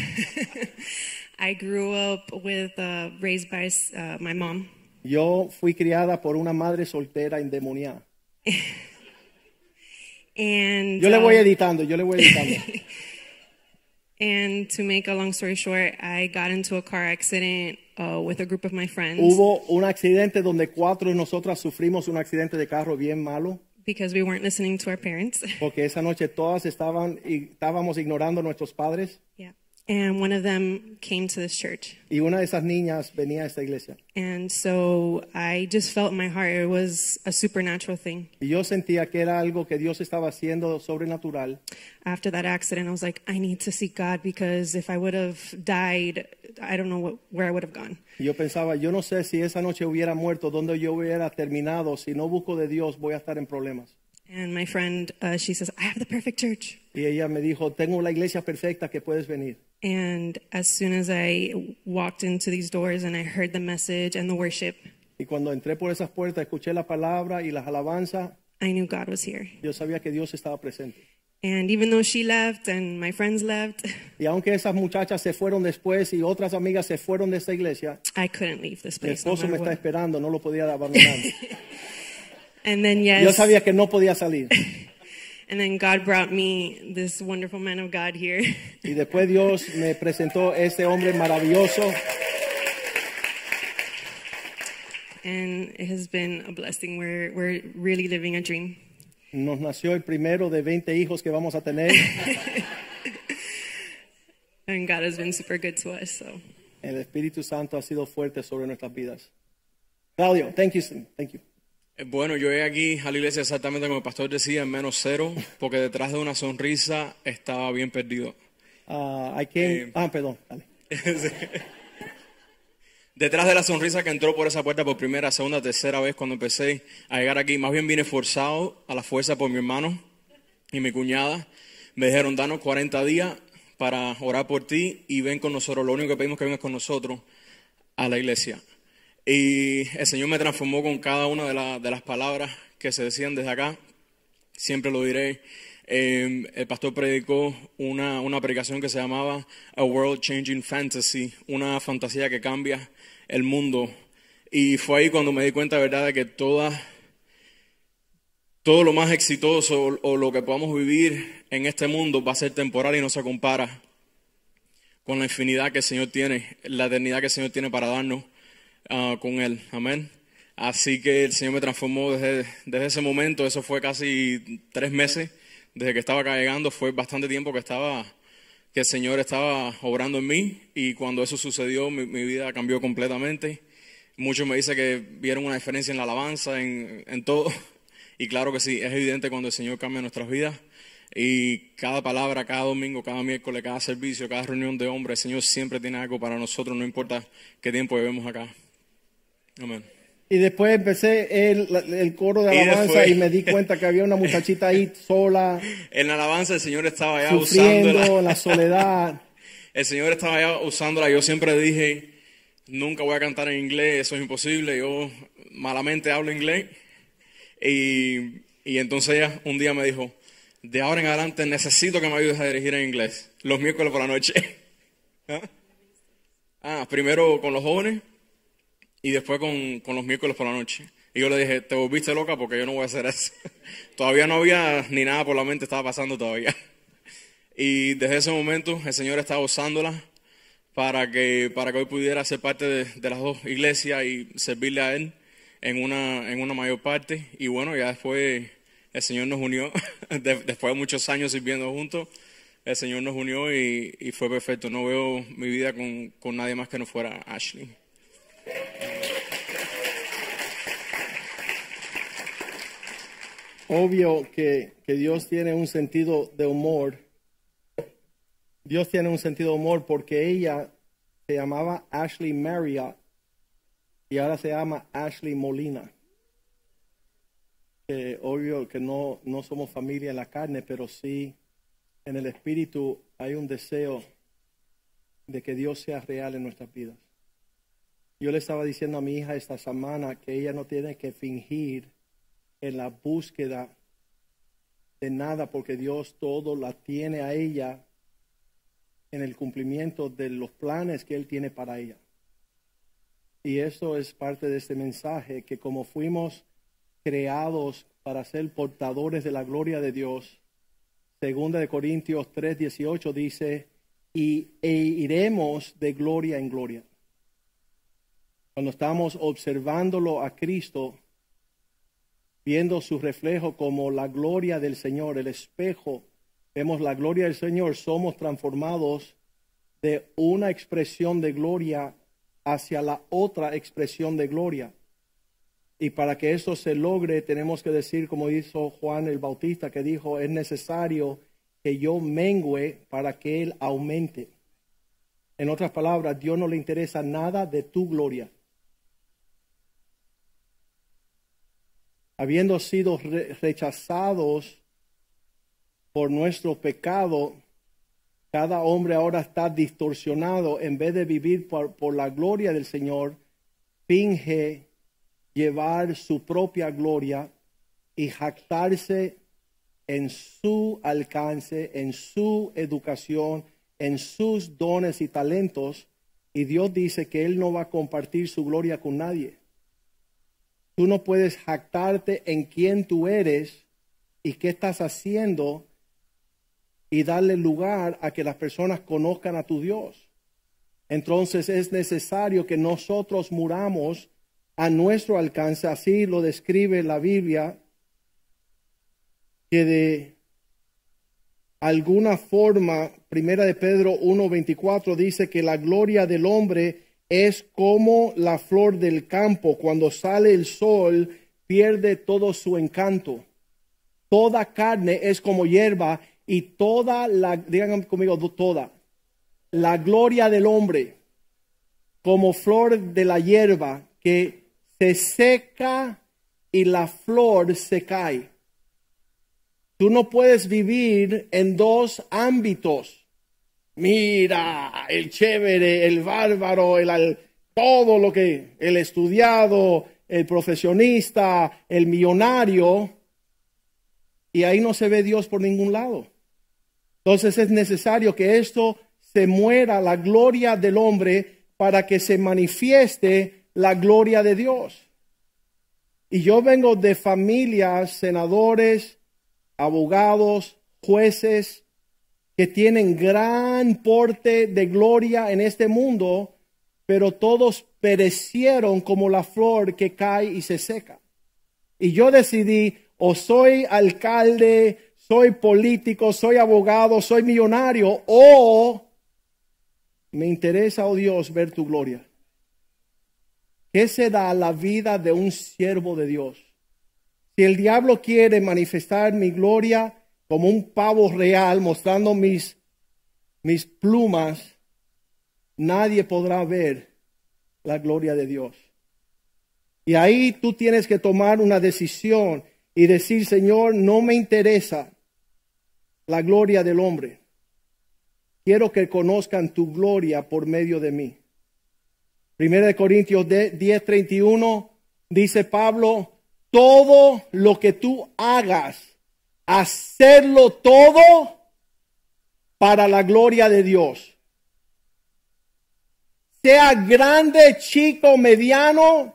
[LAUGHS] I grew up with uh, raised by uh, my mom, Yo fui criada por una madre soltera endemoniada. [LAUGHS] and Yo le voy uh, editando, yo le voy editando. [LAUGHS] and to make a long story short, I got into a car accident uh, with a group of my friends. Hubo un accidente donde cuatro de nosotras sufrimos un accidente de carro bien malo. because we weren't listening to our parents. [LAUGHS] porque esa noche todas estaban y estábamos ignorando a nuestros padres yeah. And one of them came to this church. y una de esas niñas venía a esta iglesia. And so I just felt in my heart it was a supernatural thing. Y yo sentía que era algo que Dios estaba haciendo sobrenatural. After that accident, I was like, I need to seek God because if I would have died, I don't know what, where I would have gone. Y yo pensaba, yo no sé si esa noche hubiera muerto, dónde yo hubiera terminado. Si no busco de Dios, voy a estar en problemas. And my friend, uh, she says, I have the perfect church. Y ella me dijo, tengo la iglesia perfecta que puedes venir. And as soon as I walked into these doors and I heard the message and the worship, Y cuando entré por esas puertas, escuché la palabra y las alabanzas, I knew God was here. yo sabía que Dios estaba presente. And even though she left and my friends left, Y aunque esas muchachas se fueron después y otras amigas se fueron de esta iglesia, I couldn't leave this mi place. no esposo me matter está what. esperando, no lo podía abandonar. [LAUGHS] And then yes. Yo sabía que no podía salir. [LAUGHS] and then God brought me this wonderful man of God here. Y después Dios me presentó este hombre maravilloso and it has been a blessing. We're we're really living a dream. Nos nació el primero de 20 hijos que vamos a tener. [LAUGHS] And God has been super good to us. So El Espíritu Santo ha sido fuerte sobre nuestras vidas. Claudio, thank you, thank you. Eh, Bueno, yo llegué aquí a la iglesia exactamente como el pastor decía, en menos cero, porque detrás de una sonrisa estaba bien perdido. Ah, I came- ah, perdón. dale. [LAUGHS] Detrás de la sonrisa que entró por esa puerta por primera, segunda, tercera vez cuando empecé a llegar aquí, más bien vine forzado a la fuerza por mi hermano y mi cuñada. Me dijeron, danos 40 días para orar por ti y ven con nosotros. Lo único que pedimos es que vengas con nosotros a la iglesia. Y el Señor me transformó con cada una de, la- de las palabras que se decían desde acá. Siempre lo diré. Eh, el pastor predicó una, una predicación que se llamaba A World Changing Fantasy, una fantasía que cambia el mundo. Y fue ahí cuando me di cuenta, ¿verdad?, de que toda, todo lo más exitoso o, o lo que podamos vivir en este mundo va a ser temporal y no se compara con la infinidad que el Señor tiene, la eternidad que el Señor tiene para darnos ah, con Él. Amén. Así que el Señor me transformó desde, desde ese momento, eso fue casi tres meses, desde que estaba acá llegando, fue bastante tiempo que estaba, que el Señor estaba obrando en mí y cuando eso sucedió mi, mi vida cambió completamente. Muchos me dicen que vieron una diferencia en la alabanza, en, en todo. Y claro que sí, es evidente cuando el Señor cambia nuestras vidas. Y cada palabra, cada domingo, cada miércoles, cada servicio, cada reunión de hombres, el Señor siempre tiene algo para nosotros, no importa qué tiempo llevemos acá. Amén. Y después empecé el, el coro de Y alabanza después- y me di cuenta que había una muchachita ahí [LAUGHS] sola, En la alabanza el Señor estaba sufriendo usándola. en la soledad. [LAUGHS] El Señor estaba ya usándola. Yo siempre dije, nunca voy a cantar en inglés, eso es imposible. Yo malamente hablo inglés. Y, y entonces ella un día me dijo, de ahora en adelante necesito que me ayudes a dirigir en inglés, los miércoles por la noche. [LAUGHS] ¿Ah? Ah, primero con los jóvenes y después con, con los miércoles por la noche. Y yo le dije, te volviste loca porque yo no voy a hacer eso. [LAUGHS] todavía no había ni nada por la mente, estaba pasando todavía. [LAUGHS] Y desde ese momento el Señor estaba usándola para que, para que hoy pudiera ser parte de, de las dos iglesias y servirle a Él en una, en una mayor parte. Y bueno, ya después el Señor nos unió, [LAUGHS] de- después de muchos años sirviendo juntos, el Señor nos unió y, y fue perfecto. No veo mi vida con, con nadie más que no fuera Ashley. Obvio que, que Dios tiene un sentido de humor. Dios tiene un sentido de humor porque ella se llamaba Ashley Marriott y ahora se llama Ashley Molina. Obvio que no, no somos familia en la carne, pero sí en el espíritu hay un deseo de que Dios sea real en nuestras vidas. Yo le estaba diciendo a mi hija esta semana que ella no tiene que fingir en la búsqueda de nada, porque Dios todo la tiene a ella en el cumplimiento de los planes que Él tiene para ella. Y eso es parte de este mensaje, que como fuimos creados para ser portadores de la gloria de Dios, segunda de Corintios 3, 18 dice, y e iremos de gloria en gloria. Cuando estamos observándolo a Cristo, viendo su reflejo como la gloria del Señor, el espejo. Vemos la gloria del Señor, somos transformados de una expresión de gloria hacia la otra expresión de gloria. Y para que eso se logre, tenemos que decir, como hizo Juan el Bautista, que dijo, es necesario que yo mengüe para que Él aumente. En otras palabras, Dios no le interesa nada de tu gloria. Habiendo sido rechazados por nuestro pecado, cada hombre ahora está distorsionado. En vez de vivir por, la gloria del Señor, finge llevar su propia gloria y jactarse en su alcance, en su educación, en sus dones y talentos. Y Dios dice que Él no va a compartir su gloria con nadie. Tú no puedes jactarte en quién tú eres y qué estás haciendo y darle lugar a que las personas conozcan a tu Dios. Entonces es necesario que nosotros muramos a nuestro alcance, así lo describe la Biblia, que de alguna forma, primera de Pedro 1.24 dice que la gloria del hombre es como la flor del campo, cuando sale el sol pierde todo su encanto. Toda carne es como hierba y toda la, digan conmigo, toda, la gloria del hombre como flor de la hierba que se seca y la flor se cae. Tú no puedes vivir en dos ámbitos. Mira, el chévere, el bárbaro, el, todo lo que, el estudiado, el profesionista, el millonario, y ahí no se ve Dios por ningún lado. Entonces es necesario que esto se muera, la gloria del hombre, para que se manifieste la gloria de Dios. Y yo vengo de familias, senadores, abogados, jueces, que tienen gran porte de gloria en este mundo, pero todos perecieron como la flor que cae y se seca. Y yo decidí, o soy alcalde, soy político, soy abogado, soy millonario, o me interesa, oh Dios, ver tu gloria. ¿Qué se da la vida de un siervo de Dios? Si el diablo quiere manifestar mi gloria como un pavo real mostrando mis, mis plumas, nadie podrá ver la gloria de Dios. Y ahí tú tienes que tomar una decisión y decir, Señor, no me interesa la gloria del hombre. Quiero que conozcan tu gloria por medio de mí. Primera de Corintios 10, 31 dice Pablo, todo lo que tú hagas, hacerlo todo para la gloria de Dios. Sea grande, chico, mediano,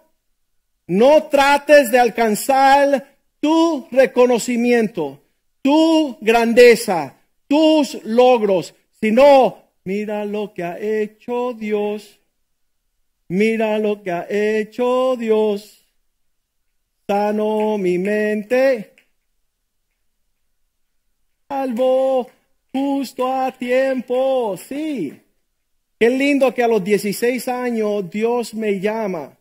no trates de alcanzar tu reconocimiento, tu grandeza, tus logros, sino mira lo que ha hecho Dios Mira lo que ha hecho Dios. Sano mi mente. Salvo justo a tiempo. Sí. Qué lindo que a los 16 años Dios me llama.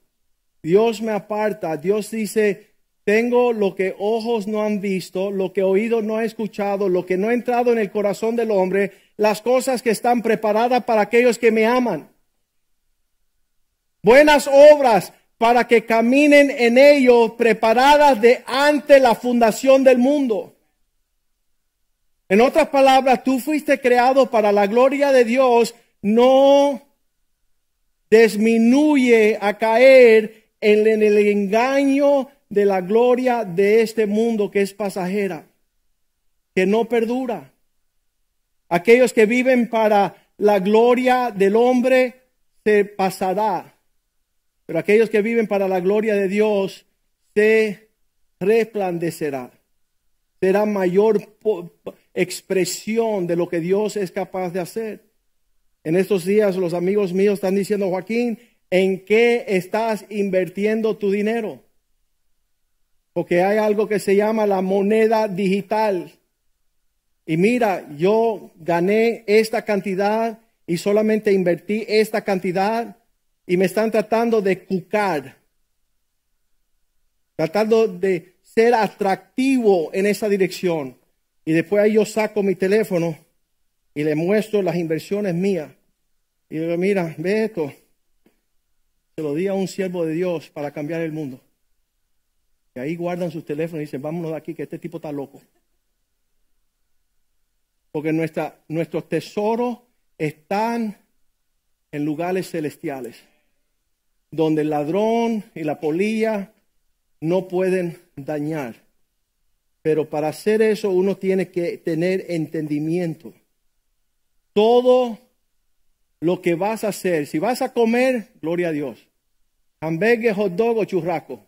Dios me aparta. Dios dice, tengo lo que ojos no han visto, lo que oído no ha escuchado, lo que no ha entrado en el corazón del hombre, las cosas que están preparadas para aquellos que me aman buenas obras para que caminen en ellos preparadas de ante la fundación del mundo. En otras palabras, tú fuiste creado para la gloria de Dios, no disminuye a caer en, el engaño de la gloria de este mundo que es pasajera, que no perdura. Aquellos que viven para la gloria del hombre se pasará pero aquellos que viven para la gloria de Dios se resplandecerá. Será mayor expresión de lo que Dios es capaz de hacer. En estos días los amigos míos están diciendo, Joaquín, ¿en qué estás invirtiendo tu dinero? porque hay algo que se llama la moneda digital. Y mira, yo gané esta cantidad y solamente invertí esta cantidad y me están tratando de cucar, tratando de ser atractivo en esa dirección. Y después ahí yo saco mi teléfono y le muestro las inversiones mías. Y digo, mira, ve esto. Se lo di a un siervo de Dios para cambiar el mundo. Y ahí guardan sus teléfonos y dicen, vámonos de aquí, que este tipo está loco. Porque nuestros tesoros están en lugares celestiales, donde el ladrón y la polilla no pueden dañar. Pero para hacer eso uno tiene que tener entendimiento. Todo lo que vas a hacer, si vas a comer, gloria a Dios. Hamburgues, hot dog o churraco.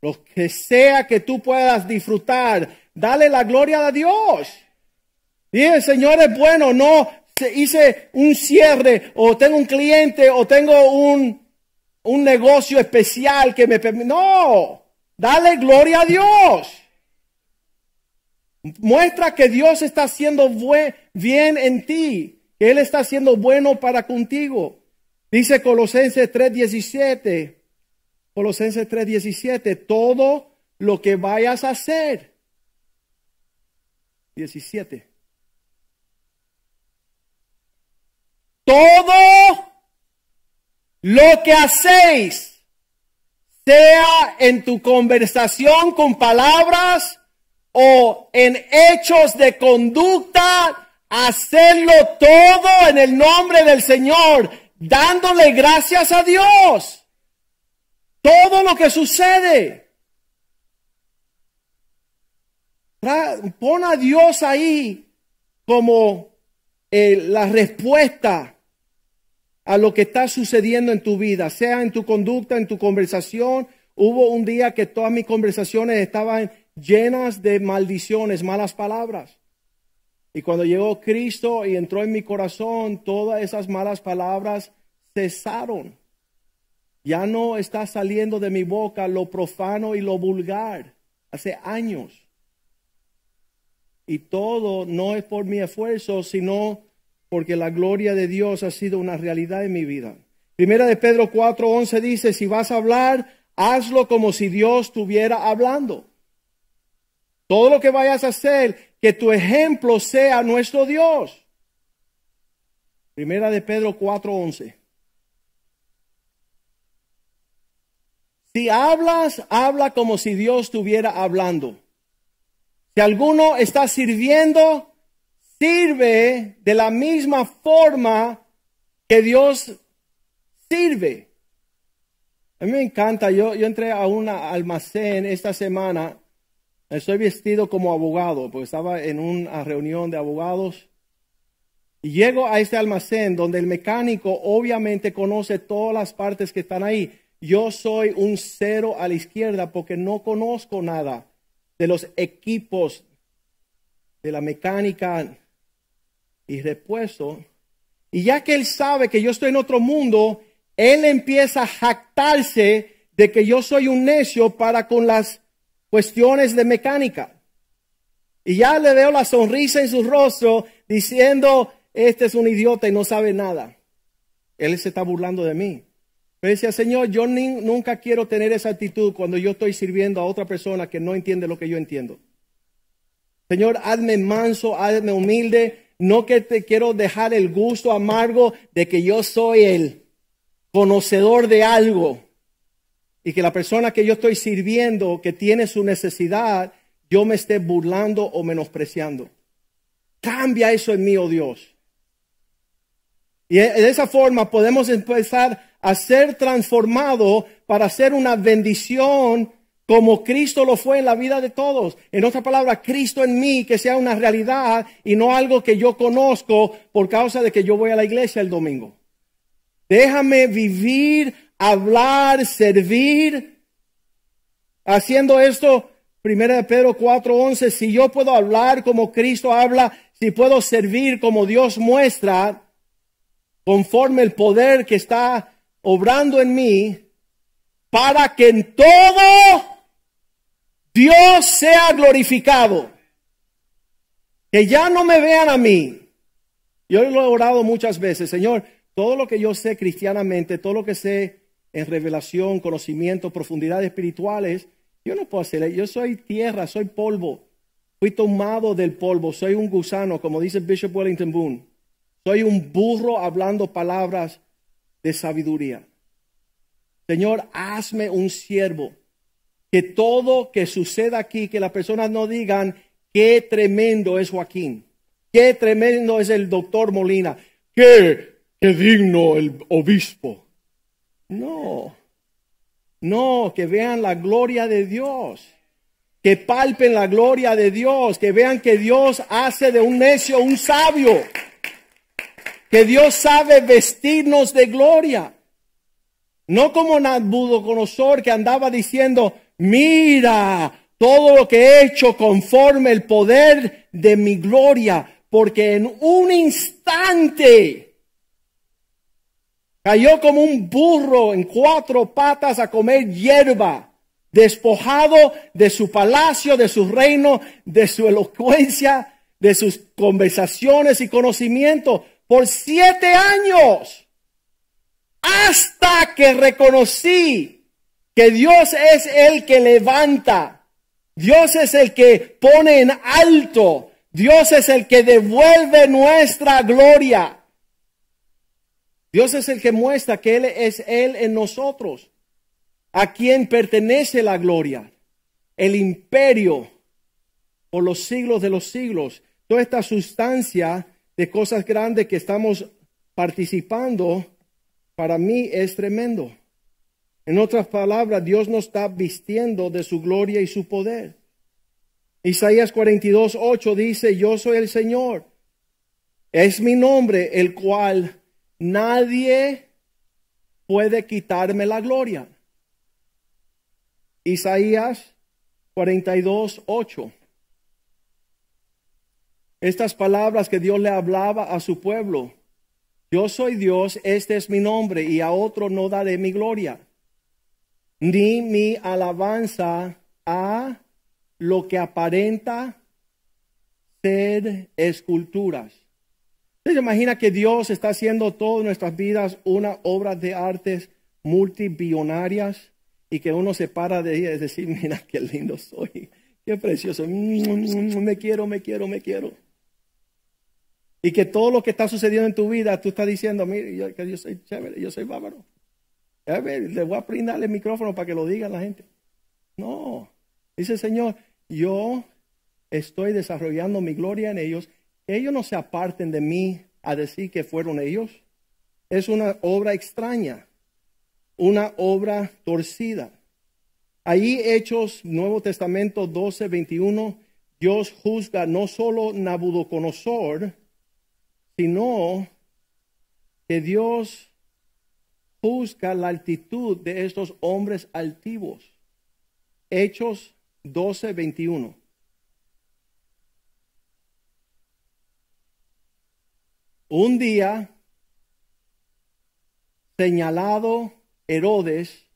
Lo que sea que tú puedas disfrutar, dale la gloria a Dios. Dile, Señor es bueno, no hice un cierre o tengo un cliente o tengo un, un negocio especial que me permite. No, dale gloria a Dios. Muestra que Dios está haciendo bien en ti, que Él está haciendo bueno para contigo. Dice Colosenses 3:17, Colosenses 3:17, todo lo que vayas a hacer. 17. Todo lo que hacéis, sea en tu conversación con palabras, o en hechos de conducta, hacerlo todo en el nombre del Señor, dándole gracias a Dios. Todo lo que sucede. Pon a Dios ahí como eh, la respuesta a lo que está sucediendo en tu vida, sea en tu conducta, en tu conversación. Hubo un día que todas mis conversaciones estaban llenas de maldiciones, malas palabras. Y cuando llegó Cristo y entró en mi corazón, todas esas malas palabras cesaron. Ya no está saliendo de mi boca lo profano y lo vulgar. Hace años. Y todo no es por mi esfuerzo, sino porque la gloria de Dios ha sido una realidad en mi vida. Primera de Pedro 4:11 dice, si vas a hablar, hazlo como si Dios estuviera hablando. Todo lo que vayas a hacer, que tu ejemplo sea nuestro Dios. Primera de Pedro 4:11. Si hablas, habla como si Dios estuviera hablando. Si alguno está sirviendo, sirve de la misma forma que Dios sirve. A mí me encanta, yo, yo entré a un almacén esta semana Estoy vestido como abogado, porque estaba en una reunión de abogados. Y llego a este almacén donde el mecánico obviamente conoce todas las partes que están ahí. Yo soy un cero a la izquierda porque no conozco nada de los equipos de la mecánica y repuesto. Y ya que él sabe que yo estoy en otro mundo, él empieza a jactarse de que yo soy un necio para con las cuestiones de mecánica. Y ya le veo la sonrisa en su rostro diciendo, este es un idiota y no sabe nada. Él se está burlando de mí. Pero decía, Señor, yo nunca quiero tener esa actitud cuando yo estoy sirviendo a otra persona que no entiende lo que yo entiendo. Señor, hazme manso, hazme humilde. No que te quiero dejar el gusto amargo de que yo soy el conocedor de algo y que la persona que yo estoy sirviendo, que tiene su necesidad, yo me esté burlando o menospreciando. Cambia eso en mí, oh Dios. Y de esa forma podemos empezar a ser transformados para hacer una bendición como Cristo lo fue en la vida de todos. En otra palabra, Cristo en mí, que sea una realidad y no algo que yo conozco por causa de que yo voy a la iglesia el domingo. Déjame vivir hablar, servir. Haciendo esto, primera de Pedro 4:11, si yo puedo hablar como Cristo habla, si puedo servir como Dios muestra, conforme el poder que está obrando en mí, para que en todo Dios sea glorificado. Que ya no me vean a mí. Yo lo he orado muchas veces, Señor, todo lo que yo sé cristianamente, todo lo que sé en revelación, conocimiento, profundidades espirituales, yo no puedo hacer. Yo soy tierra, soy polvo. Fui tomado del polvo, soy un gusano, como dice Bishop Wellington Boone. Soy un burro hablando palabras de sabiduría. Señor, hazme un siervo. Que todo que suceda aquí, que las personas no digan, qué tremendo es Joaquín, qué tremendo es el doctor Molina, qué, qué digno el obispo. No, no, que vean la gloria de Dios, que palpen la gloria de Dios, que vean que Dios hace de un necio un sabio, que Dios sabe vestirnos de gloria. No como Nabucodonosor que andaba diciendo, mira todo lo que he hecho conforme el poder de mi gloria, porque en un instante cayó como un burro en cuatro patas a comer hierba, despojado de su palacio, de su reino, de su elocuencia, de sus conversaciones y conocimiento por siete años, hasta que reconocí que Dios es el que levanta, Dios es el que pone en alto, Dios es el que devuelve nuestra gloria. Dios es el que muestra que Él es Él en nosotros, a quien pertenece la gloria, el imperio por los siglos de los siglos. Toda esta sustancia de cosas grandes que estamos participando, para mí es tremendo. En otras palabras, Dios nos está vistiendo de su gloria y su poder. Isaías 42, 8 dice, yo soy el Señor. Es mi nombre el cual nadie puede quitarme la gloria. Isaías 42, 8. Estas palabras que Dios le hablaba a su pueblo. Yo soy Dios, este es mi nombre, y a otro no daré mi gloria ni mi alabanza a lo que aparenta ser esculturas. ¿Se imagina que Dios está haciendo todas nuestras vidas una obra de artes multibillonarias y que uno se para de ella y decir, mira qué lindo soy, qué precioso, me quiero, me quiero, me quiero. Y que todo lo que está sucediendo en tu vida, tú estás diciendo, mira, yo, que yo soy chévere, yo soy bárbaro. A ver, le voy a brindar el micrófono para que lo diga la gente. No, dice el Señor, yo estoy desarrollando mi gloria en ellos. Ellos no se aparten de mí a decir que fueron ellos. Es una obra extraña, una obra torcida. Ahí Hechos, Nuevo Testamento 12, 21, Dios juzga no solo Nabucodonosor, sino que Dios juzga la altitud de estos hombres altivos. Hechos 12, 21. Un día, señalado Herodes,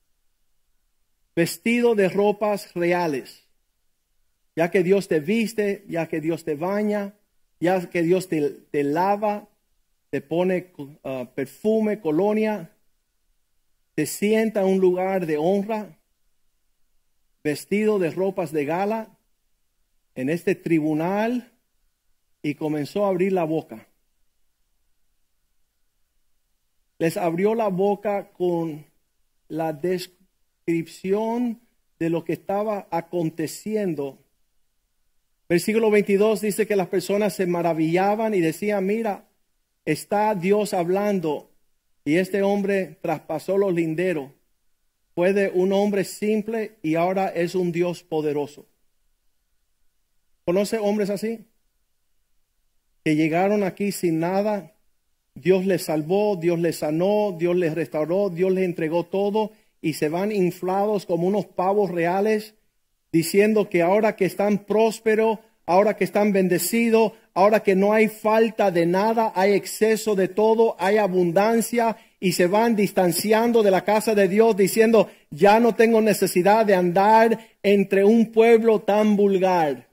vestido de ropas reales, ya que Dios te viste, ya que Dios te baña, ya que Dios te, lava, te pone uh, perfume, colonia, se sienta en un lugar de honra, vestido de ropas de gala, en este tribunal y comenzó a abrir la boca. Les abrió la boca con la descripción de lo que estaba aconteciendo. Versículo 22 dice que las personas se maravillaban y decían, mira, está Dios hablando y este hombre traspasó los linderos. Fue de un hombre simple y ahora es un Dios poderoso. ¿Conoce hombres así? Que llegaron aquí sin nada. Dios les salvó, Dios les sanó, Dios les restauró, Dios les entregó todo y se van inflados como unos pavos reales diciendo que ahora que están prósperos, ahora que están bendecidos, ahora que no hay falta de nada, hay exceso de todo, hay abundancia y se van distanciando de la casa de Dios diciendo, ya no tengo necesidad de andar entre un pueblo tan vulgar,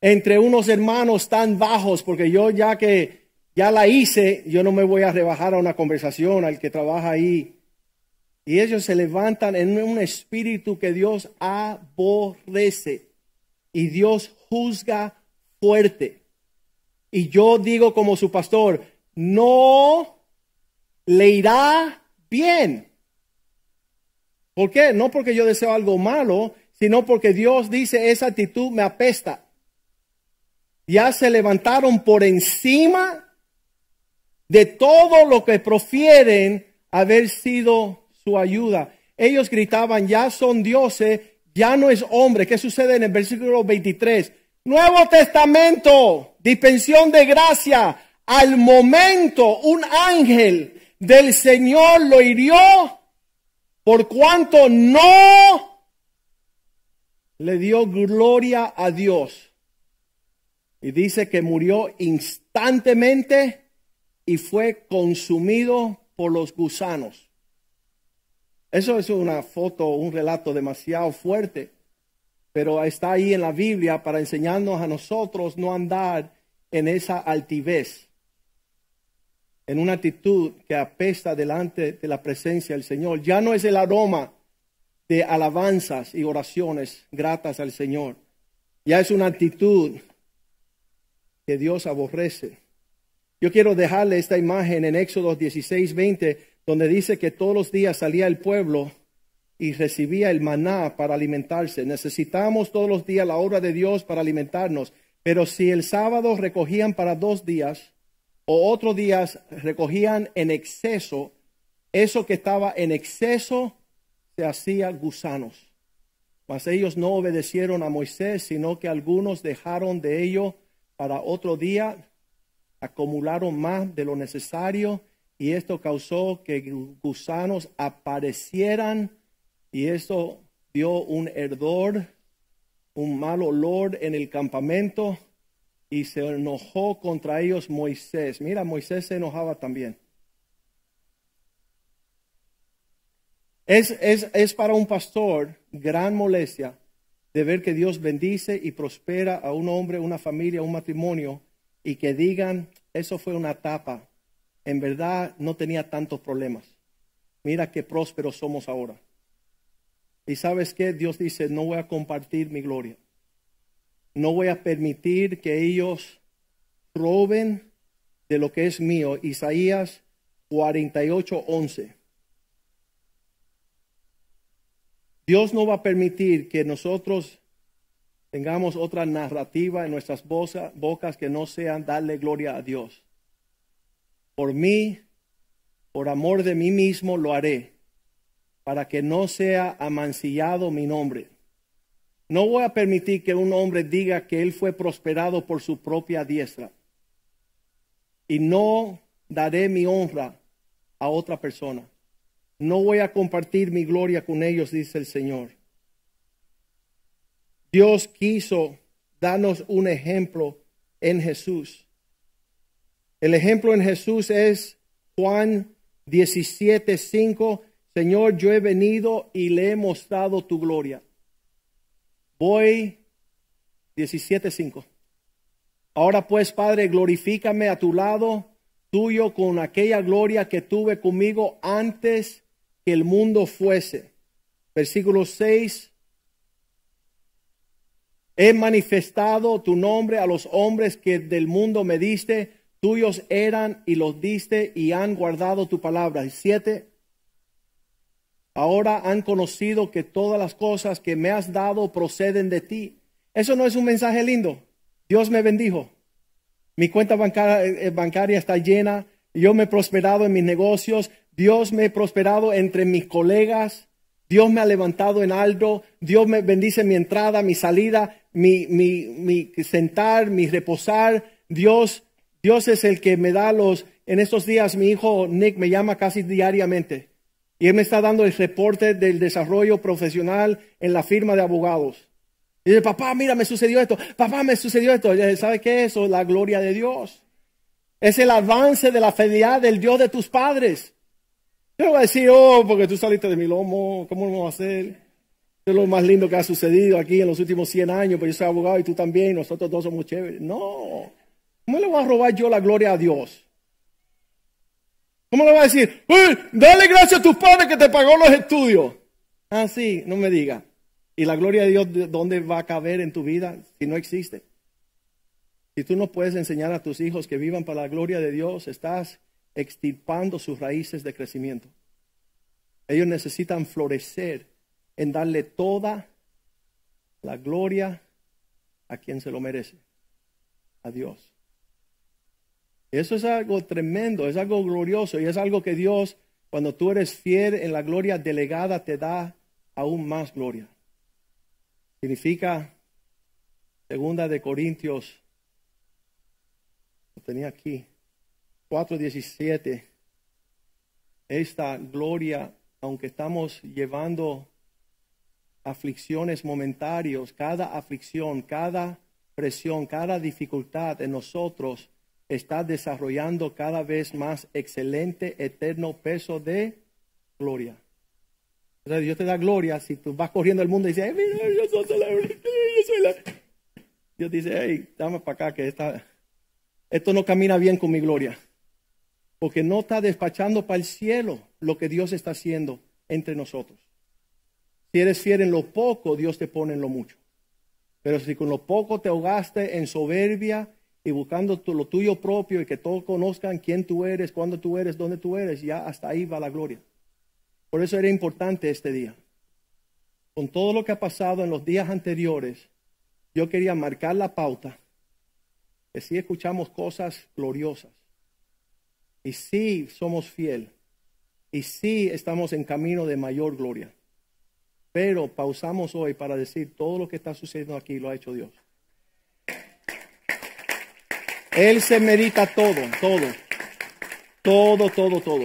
entre unos hermanos tan bajos, porque yo ya que ya la hice, yo no me voy a rebajar a una conversación al que trabaja ahí. Y ellos se levantan en un espíritu que Dios aborrece y Dios juzga fuerte. Y yo digo como su pastor, no le irá bien. ¿Por qué? No porque yo deseo algo malo, sino porque Dios dice esa actitud me apesta. Ya se levantaron por encima de todo lo que profieren haber sido su ayuda. Ellos gritaban, ya son dioses, ya no es hombre. ¿Qué sucede en el versículo 23? Nuevo Testamento, dispensión de gracia. Al momento, un ángel del Señor lo hirió por cuanto no le dio gloria a Dios. Y dice que murió instantemente y fue consumido por los gusanos. Eso es una foto, un relato demasiado fuerte, pero está ahí en la Biblia para enseñarnos a nosotros no andar en esa altivez, en una actitud que apesta delante de la presencia del Señor. Ya no es el aroma de alabanzas y oraciones gratas al Señor. Ya es una actitud que Dios aborrece. Yo quiero dejarle esta imagen en Éxodo 16, 20, donde dice que todos los días salía el pueblo y recibía el maná para alimentarse. Necesitamos todos los días la obra de Dios para alimentarnos, pero si el sábado recogían para dos días o otros días recogían en exceso, eso que estaba en exceso se hacía gusanos. Mas ellos no obedecieron a Moisés, sino que algunos dejaron de ello para otro día acumularon más de lo necesario y esto causó que gusanos aparecieran y esto dio un herdor, un mal olor en el campamento y se enojó contra ellos Moisés. Mira, Moisés se enojaba también. Es, es, es para un pastor gran molestia de ver que Dios bendice y prospera a un hombre, una familia, un matrimonio y que digan, eso fue una etapa, en verdad no tenía tantos problemas. Mira qué prósperos somos ahora. Y sabes qué, Dios dice, no voy a compartir mi gloria. No voy a permitir que ellos roben de lo que es mío. Isaías 48, 11. Dios no va a permitir que nosotros tengamos otra narrativa en nuestras bocas que no sean darle gloria a Dios. Por mí, por amor de mí mismo, lo haré, para que no sea amancillado mi nombre. No voy a permitir que un hombre diga que él fue prosperado por su propia diestra. Y no daré mi honra a otra persona. No voy a compartir mi gloria con ellos, dice el Señor. Dios quiso darnos un ejemplo en Jesús. El ejemplo en Jesús es Juan 17, 5. Señor, yo he venido y le he mostrado tu gloria. Voy 17, 5. Ahora pues, Padre, glorifícame a tu lado tuyo con aquella gloria que tuve conmigo antes que el mundo fuese. Versículo 6 He manifestado tu nombre a los hombres que del mundo me diste, tuyos eran y los diste y han guardado tu palabra. siete, ahora han conocido que todas las cosas que me has dado proceden de ti. Eso no es un mensaje lindo. Dios me bendijo. Mi cuenta bancaria, eh, bancaria está llena. Yo me he prosperado en mis negocios. Dios me ha prosperado entre mis colegas. Dios me ha levantado en alto, Dios me bendice mi entrada, mi salida, mi, mi, mi sentar, mi reposar. Dios, Dios es el que me da los, en estos días mi hijo Nick me llama casi diariamente y él me está dando el reporte del desarrollo profesional en la firma de abogados. Y dice, papá, mira, me sucedió esto. Papá, me sucedió esto. ¿Sabe qué es eso? La gloria de Dios. Es el avance de la fidelidad del Dios de tus padres. Yo voy a decir, oh, porque tú saliste de mi lomo, ¿cómo lo vamos a hacer? Es lo más lindo que ha sucedido aquí en los últimos 100 años, pero yo soy abogado y tú también, nosotros dos somos chéveres. No, ¿cómo le voy a robar yo la gloria a Dios? ¿Cómo le voy a decir, dale gracias a tus padres que te pagó los estudios? Ah, sí, no me diga. ¿Y la gloria de Dios dónde va a caber en tu vida si no existe? Si tú no puedes enseñar a tus hijos que vivan para la gloria de Dios, estás extirpando sus raíces de crecimiento. Ellos necesitan florecer en darle toda la gloria a quien se lo merece, a Dios. Eso es algo tremendo, es algo glorioso y es algo que Dios, cuando tú eres fiel en la gloria delegada, te da aún más gloria. Significa, segunda de Corintios, lo tenía aquí, 4.17, esta gloria, aunque estamos llevando aflicciones momentarios, cada aflicción, cada presión, cada dificultad en nosotros está desarrollando cada vez más excelente, eterno peso de gloria. Dios te da gloria si tú vas corriendo el mundo y dices, mira, yo soy la... Dios dice, dame para acá que esto no camina bien con mi gloria. Porque no está despachando para el cielo lo que Dios está haciendo entre nosotros. Si eres fiel en lo poco, Dios te pone en lo mucho. Pero si con lo poco te ahogaste en soberbia y buscando lo tuyo propio y que todos conozcan quién tú eres, cuándo tú eres, dónde tú eres, ya hasta ahí va la gloria. Por eso era importante este día. Con todo lo que ha pasado en los días anteriores, yo quería marcar la pauta que sí escuchamos cosas gloriosas y sí somos fiel y sí estamos en camino de mayor gloria. Pero pausamos hoy para decir todo lo que está sucediendo aquí lo ha hecho Dios. Él se medita todo, todo, todo, todo, todo.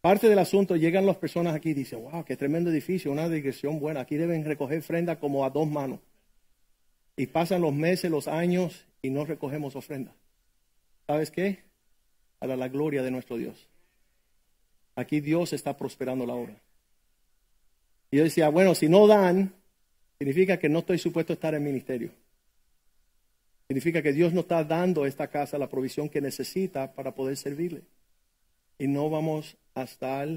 Parte del asunto, llegan las personas aquí y dicen, wow, qué tremendo edificio, una digresión buena. Aquí deben recoger ofrenda como a dos manos. Y pasan los meses, los años y no recogemos ofrenda. ¿Sabes qué? Para la gloria de nuestro Dios. Aquí Dios está prosperando la obra. Y yo decía, bueno, si no dan, significa que no estoy supuesto a estar en ministerio. Significa que Dios no está dando a esta casa la provisión que necesita para poder servirle. Y no vamos a estar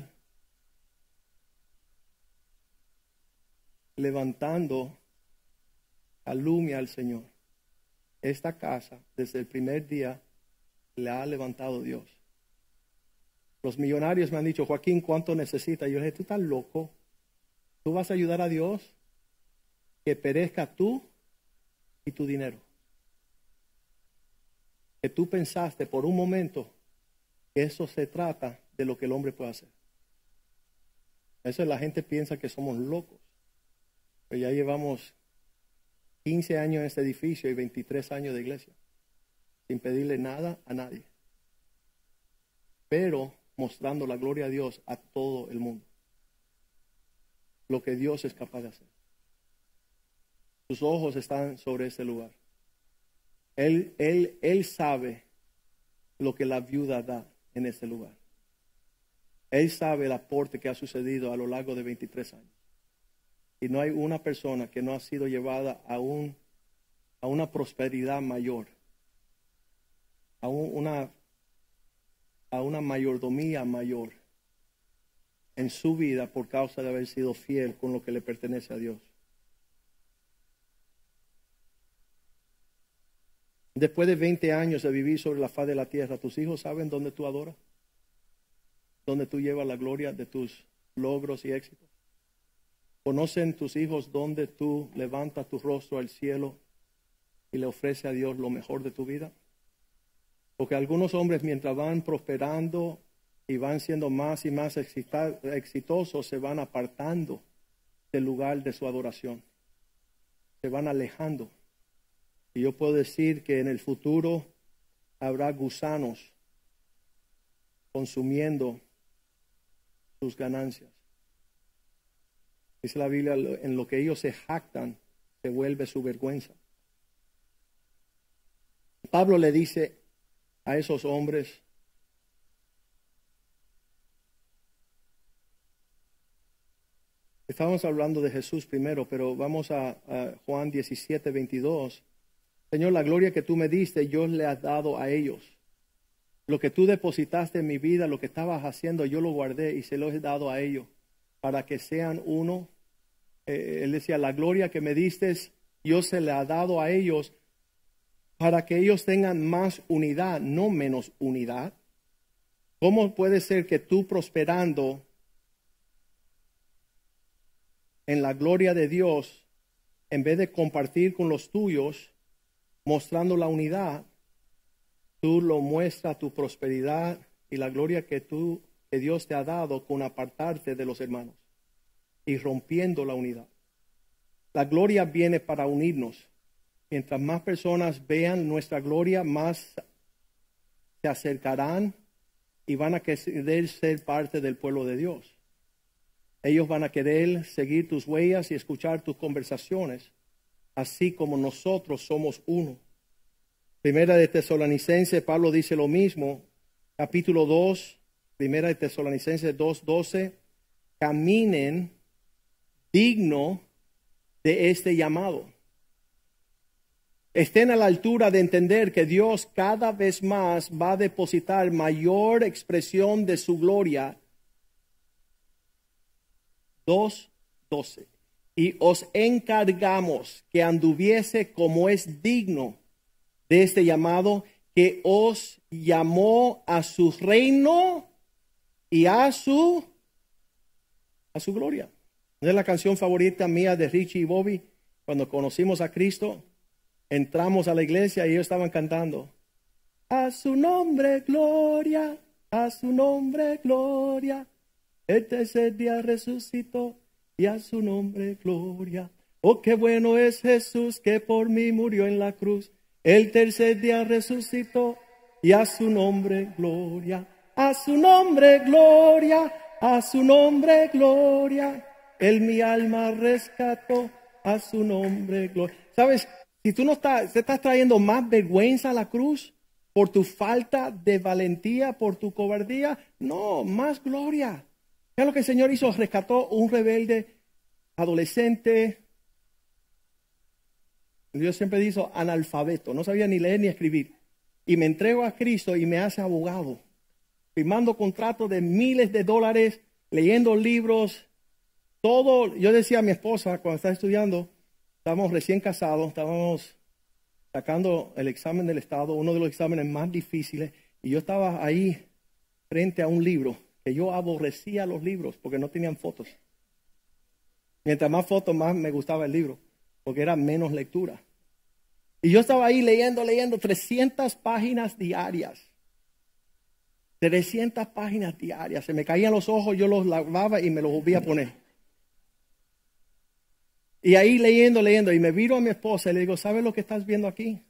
levantando calumnia al Señor. Esta casa, desde el primer día, le ha levantado Dios. Los millonarios me han dicho, Joaquín, ¿cuánto necesita? Yo dije, tú estás loco. Tú vas a ayudar a Dios que perezca tú y tu dinero. Que tú pensaste por un momento que eso se trata de lo que el hombre puede hacer. Eso la gente piensa que somos locos. Pero ya llevamos 15 años en este edificio y 23 años de iglesia, sin pedirle nada a nadie, pero mostrando la gloria a Dios a todo el mundo lo que Dios es capaz de hacer. Sus ojos están sobre este lugar. Él, él, él sabe lo que la viuda da en este lugar. Él sabe el aporte que ha sucedido a lo largo de 23 años. Y no hay una persona que no ha sido llevada a, un, a una prosperidad mayor, a, una, a una mayordomía mayor en su vida por causa de haber sido fiel con lo que le pertenece a Dios. Después de 20 años de vivir sobre la faz de la tierra, ¿tus hijos saben dónde tú adoras? ¿Dónde tú llevas la gloria de tus logros y éxitos? ¿Conocen tus hijos dónde tú levantas tu rostro al cielo y le ofreces a Dios lo mejor de tu vida? Porque algunos hombres mientras van prosperando y van siendo más y más exitosos, se van apartando del lugar de su adoración. Se van alejando. Y yo puedo decir que en el futuro habrá gusanos consumiendo sus ganancias. Dice la Biblia, en lo que ellos se jactan, se vuelve su vergüenza. Pablo le dice a esos hombres, Estábamos hablando de Jesús primero, pero vamos a, a, Juan 17, 22. Señor, la gloria que tú me diste, yo le he dado a ellos. Lo que tú depositaste en mi vida, lo que estabas haciendo, yo lo guardé y se lo he dado a ellos, para que sean uno. Eh, él decía, la gloria que me diste, yo se le ha dado a ellos, para que ellos tengan más unidad, no menos unidad. ¿Cómo puede ser que tú prosperando en la gloria de Dios, en vez de compartir con los tuyos, mostrando la unidad, tú lo muestras tu prosperidad y la gloria que tú, que Dios te ha dado con apartarte de los hermanos y rompiendo la unidad. La gloria viene para unirnos. Mientras más personas vean nuestra gloria, más se acercarán y van a querer ser parte del pueblo de Dios. Ellos van a querer seguir tus huellas y escuchar tus conversaciones, así como nosotros somos uno. Primera de Tesalonicenses, Pablo dice lo mismo, capítulo 2, Primera de Tesalonicenses 2, 12, caminen digno de este llamado. Estén a la altura de entender que Dios cada vez más va a depositar mayor expresión de su gloria 2.12. Y os encargamos que anduviese como es digno de este llamado que os llamó a su reino y a su a su gloria. Es la canción favorita mía de Richie y Bobby cuando conocimos a Cristo. Entramos a la iglesia y ellos estaban cantando. A su nombre gloria, a su nombre gloria. El tercer día resucitó y a su nombre gloria. Oh, qué bueno es Jesús que por mí murió en la cruz. El tercer día resucitó y a su nombre gloria. A su nombre gloria, a su nombre gloria. Él mi alma rescató, a su nombre gloria. ¿Sabes? Si tú no estás, te estás trayendo más vergüenza a la cruz por tu falta de valentía, por tu cobardía, no, más gloria. ¿Qué es lo que el Señor hizo? Rescató un rebelde adolescente. Dios siempre dijo analfabeto, no sabía ni leer ni escribir. Y me entrego a Cristo y me hace abogado, firmando contratos de miles de dólares, leyendo libros, todo. Yo decía a mi esposa cuando estaba estudiando, estábamos recién casados, estábamos sacando el examen del Estado, uno de los exámenes más difíciles, y yo estaba ahí frente a un libro yo aborrecía los libros porque no tenían fotos. Mientras más fotos, más me gustaba el libro, porque era menos lectura. Y yo estaba ahí leyendo, leyendo 300 páginas diarias. 300 páginas diarias. Se me caían los ojos, yo los lavaba y me los volvía a poner. Y ahí leyendo, leyendo, y me viro a mi esposa y le digo, ¿sabes lo que estás viendo aquí?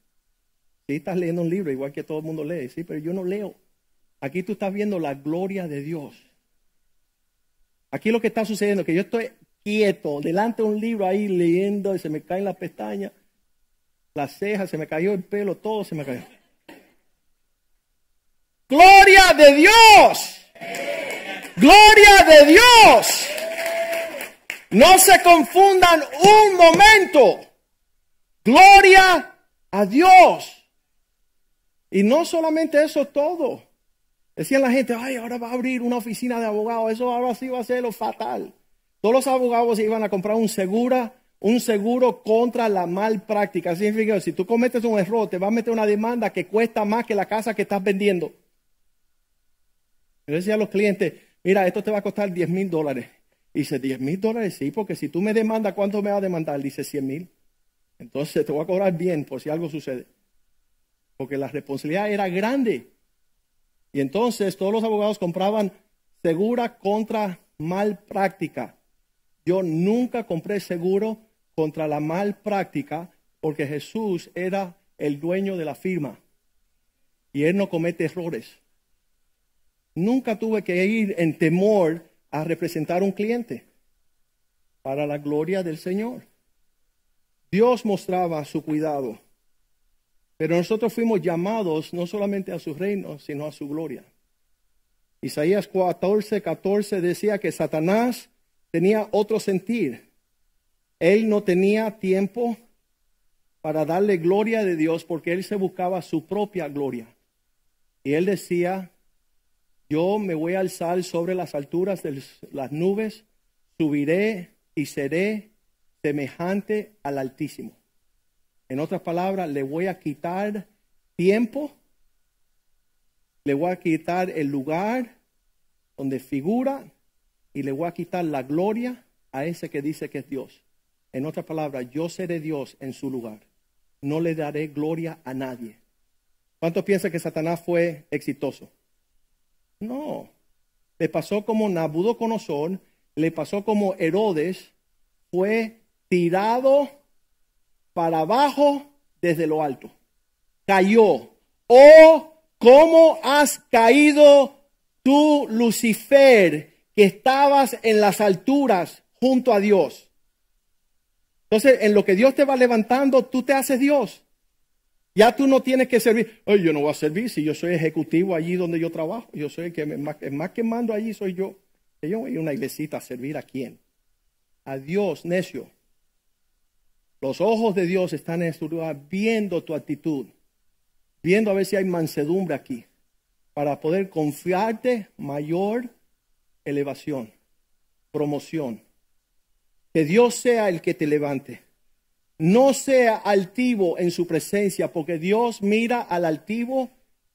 Sí, estás leyendo un libro, igual que todo el mundo lee, sí, pero yo no leo. Aquí tú estás viendo la gloria de Dios. Aquí lo que está sucediendo que yo estoy quieto delante de un libro ahí leyendo y se me caen las pestañas, las cejas, se me cayó el pelo, todo se me cayó. Gloria de Dios. Gloria de Dios. No se confundan un momento. Gloria a Dios. Y no solamente eso todo. Decían la gente, ay, ahora va a abrir una oficina de abogados, eso ahora sí va a ser lo fatal. Todos los abogados iban a comprar un seguro, un seguro contra la mal práctica. Significa que si tú cometes un error, te va a meter una demanda que cuesta más que la casa que estás vendiendo. Yo decía a los clientes, mira, esto te va a costar 10 mil dólares. dice, 10 mil dólares, sí, porque si tú me demandas, ¿cuánto me va a demandar? Dice, 100 mil. Entonces te voy a cobrar bien por si algo sucede. Porque la responsabilidad era grande. Y entonces todos los abogados compraban segura contra mal práctica. Yo nunca compré seguro contra la mal práctica porque Jesús era el dueño de la firma y él no comete errores. Nunca tuve que ir en temor a representar un cliente para la gloria del Señor. Dios mostraba su cuidado. Pero nosotros fuimos llamados no solamente a su reino, sino a su gloria. Isaías 14, 14 decía que Satanás tenía otro sentir. Él no tenía tiempo para darle gloria de Dios porque él se buscaba su propia gloria. Y él decía, yo me voy a alzar sobre las alturas de las nubes, subiré y seré semejante al Altísimo. En otras palabras, le voy a quitar tiempo, le voy a quitar el lugar donde figura y le voy a quitar la gloria a ese que dice que es Dios. En otras palabras, yo seré Dios en su lugar. No le daré gloria a nadie. ¿Cuántos piensan que Satanás fue exitoso? No. Le pasó como Nabucodonosor, le pasó como Herodes, fue tirado para abajo desde lo alto. Cayó. Oh, ¿cómo has caído tú, Lucifer, que estabas en las alturas junto a Dios? Entonces, en lo que Dios te va levantando, tú te haces Dios. Ya tú no tienes que servir. Ay, yo no voy a servir si yo soy ejecutivo allí donde yo trabajo. Yo soy el que más, más que mando allí soy yo. Yo voy a una iglesita a servir a quién? A Dios, necio. Los ojos de Dios están en su lugar viendo tu actitud, viendo a ver si hay mansedumbre aquí, para poder confiarte mayor elevación, promoción. Que Dios sea el que te levante. No sea altivo en su presencia, porque Dios mira al altivo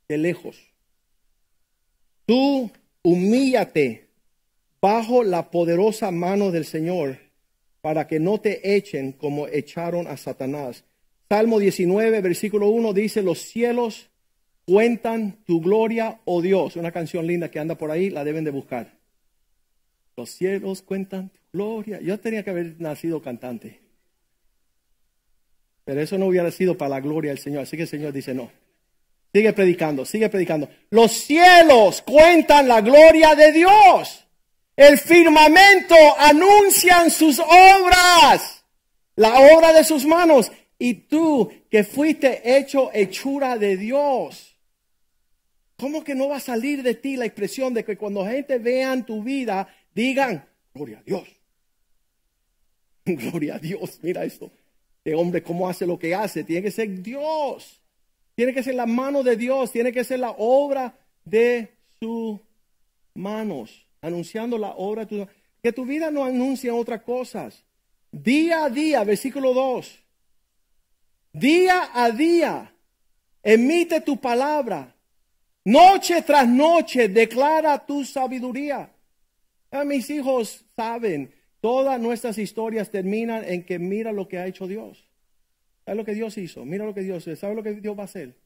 de lejos. Tú humíllate bajo la poderosa mano del Señor para que no te echen como echaron a Satanás. Salmo 19, versículo 1 dice, los cielos cuentan tu gloria, oh Dios. Una canción linda que anda por ahí, la deben de buscar. Los cielos cuentan tu gloria. Yo tenía que haber nacido cantante. Pero eso no hubiera sido para la gloria del Señor. Así que el Señor dice, no. Sigue predicando, sigue predicando. Los cielos cuentan la gloria de Dios. El firmamento anuncian sus obras, la obra de sus manos. Y tú que fuiste hecho hechura de Dios. ¿Cómo que no va a salir de ti la expresión de que cuando gente vean tu vida digan, gloria a Dios? [LAUGHS] Gloria a Dios, mira esto. Este hombre, ¿cómo hace lo que hace? Tiene que ser Dios. Tiene que ser la mano de Dios. Tiene que ser la obra de sus manos anunciando la obra tu Que tu vida no anuncia otras cosas. Día a día, versículo 2. Día a día, emite tu palabra. Noche tras noche, declara tu sabiduría. Mis hijos saben, todas nuestras historias terminan en que mira lo que ha hecho Dios. ¿Sabe lo que Dios hizo? Mira lo que Dios. ¿Sabe lo que Dios va a hacer?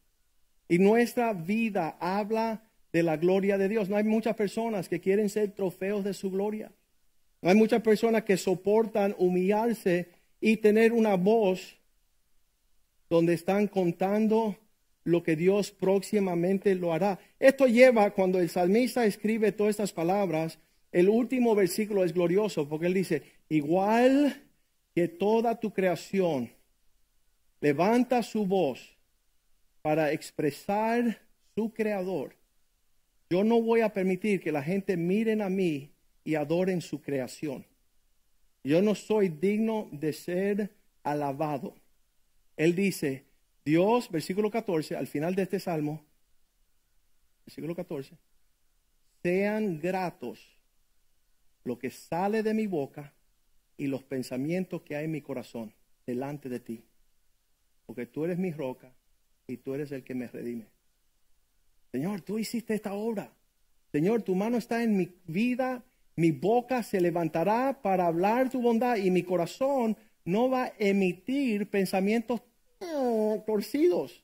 Y nuestra vida habla de la gloria de Dios. No hay muchas personas que quieren ser trofeos de su gloria. No hay muchas personas que soportan humillarse y tener una voz donde están contando lo que Dios próximamente lo hará. Esto lleva, cuando el salmista escribe todas estas palabras, el último versículo es glorioso porque él dice, igual que toda tu creación, levanta su voz para expresar su creador yo no voy a permitir que la gente miren a mí y adoren su creación. Yo no soy digno de ser alabado. Él dice, Dios, versículo 14, al final de este salmo, versículo 14, sean gratos lo que sale de mi boca y los pensamientos que hay en mi corazón delante de ti. Porque tú eres mi roca y tú eres el que me redime. Señor, tú hiciste esta obra. Señor, tu mano está en mi vida, mi boca se levantará para hablar tu bondad y mi corazón no va a emitir pensamientos torcidos.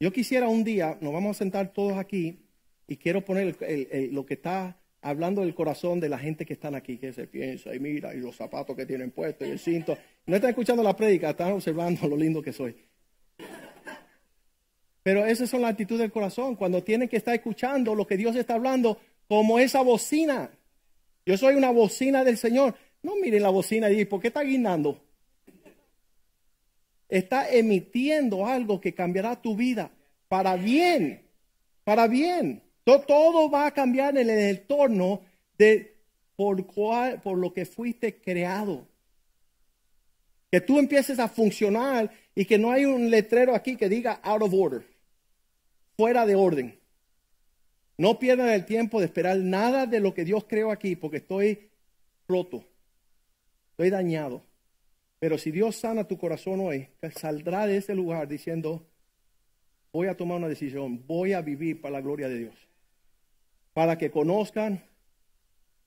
Yo quisiera un día, nos vamos a sentar todos aquí y quiero poner lo que está hablando del corazón de la gente que están aquí, que se piensa y mira, y los zapatos que tienen puestos y el cinto. No están escuchando la prédica, están observando lo lindo que soy. Pero esa son la actitud del corazón, cuando tienen que estar escuchando lo que Dios está hablando como esa bocina. Yo soy una bocina del Señor. No miren la bocina y digan, ¿por qué está guindando? está emitiendo algo que cambiará tu vida para bien, para bien. To- Todo va a cambiar en el entorno de por, cual, por lo que fuiste creado. Que tú empieces a funcionar y que no hay un letrero aquí que diga out of order, fuera de orden. No pierdan el tiempo de esperar nada de lo que Dios creó aquí porque estoy roto, estoy dañado. Pero si Dios sana tu corazón hoy, saldrá de ese lugar diciendo, voy a tomar una decisión, voy a vivir para la gloria de Dios. Para que conozcan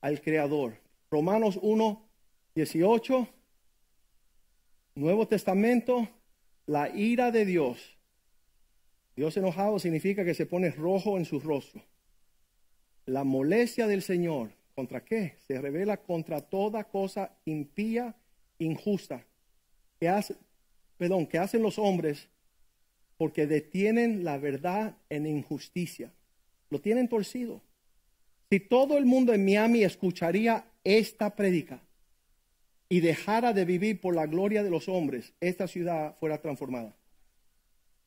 al Creador. Romanos 1, 18, Nuevo Testamento, la ira de Dios. Dios enojado significa que se pone rojo en su rostro. La molestia del Señor, ¿contra qué? Se revela contra toda cosa impía, injusta, que hace, perdón, que hacen los hombres porque detienen la verdad en injusticia. Lo tienen torcido. Si todo el mundo en Miami escucharía esta prédica y dejara de vivir por la gloria de los hombres, esta ciudad fuera transformada.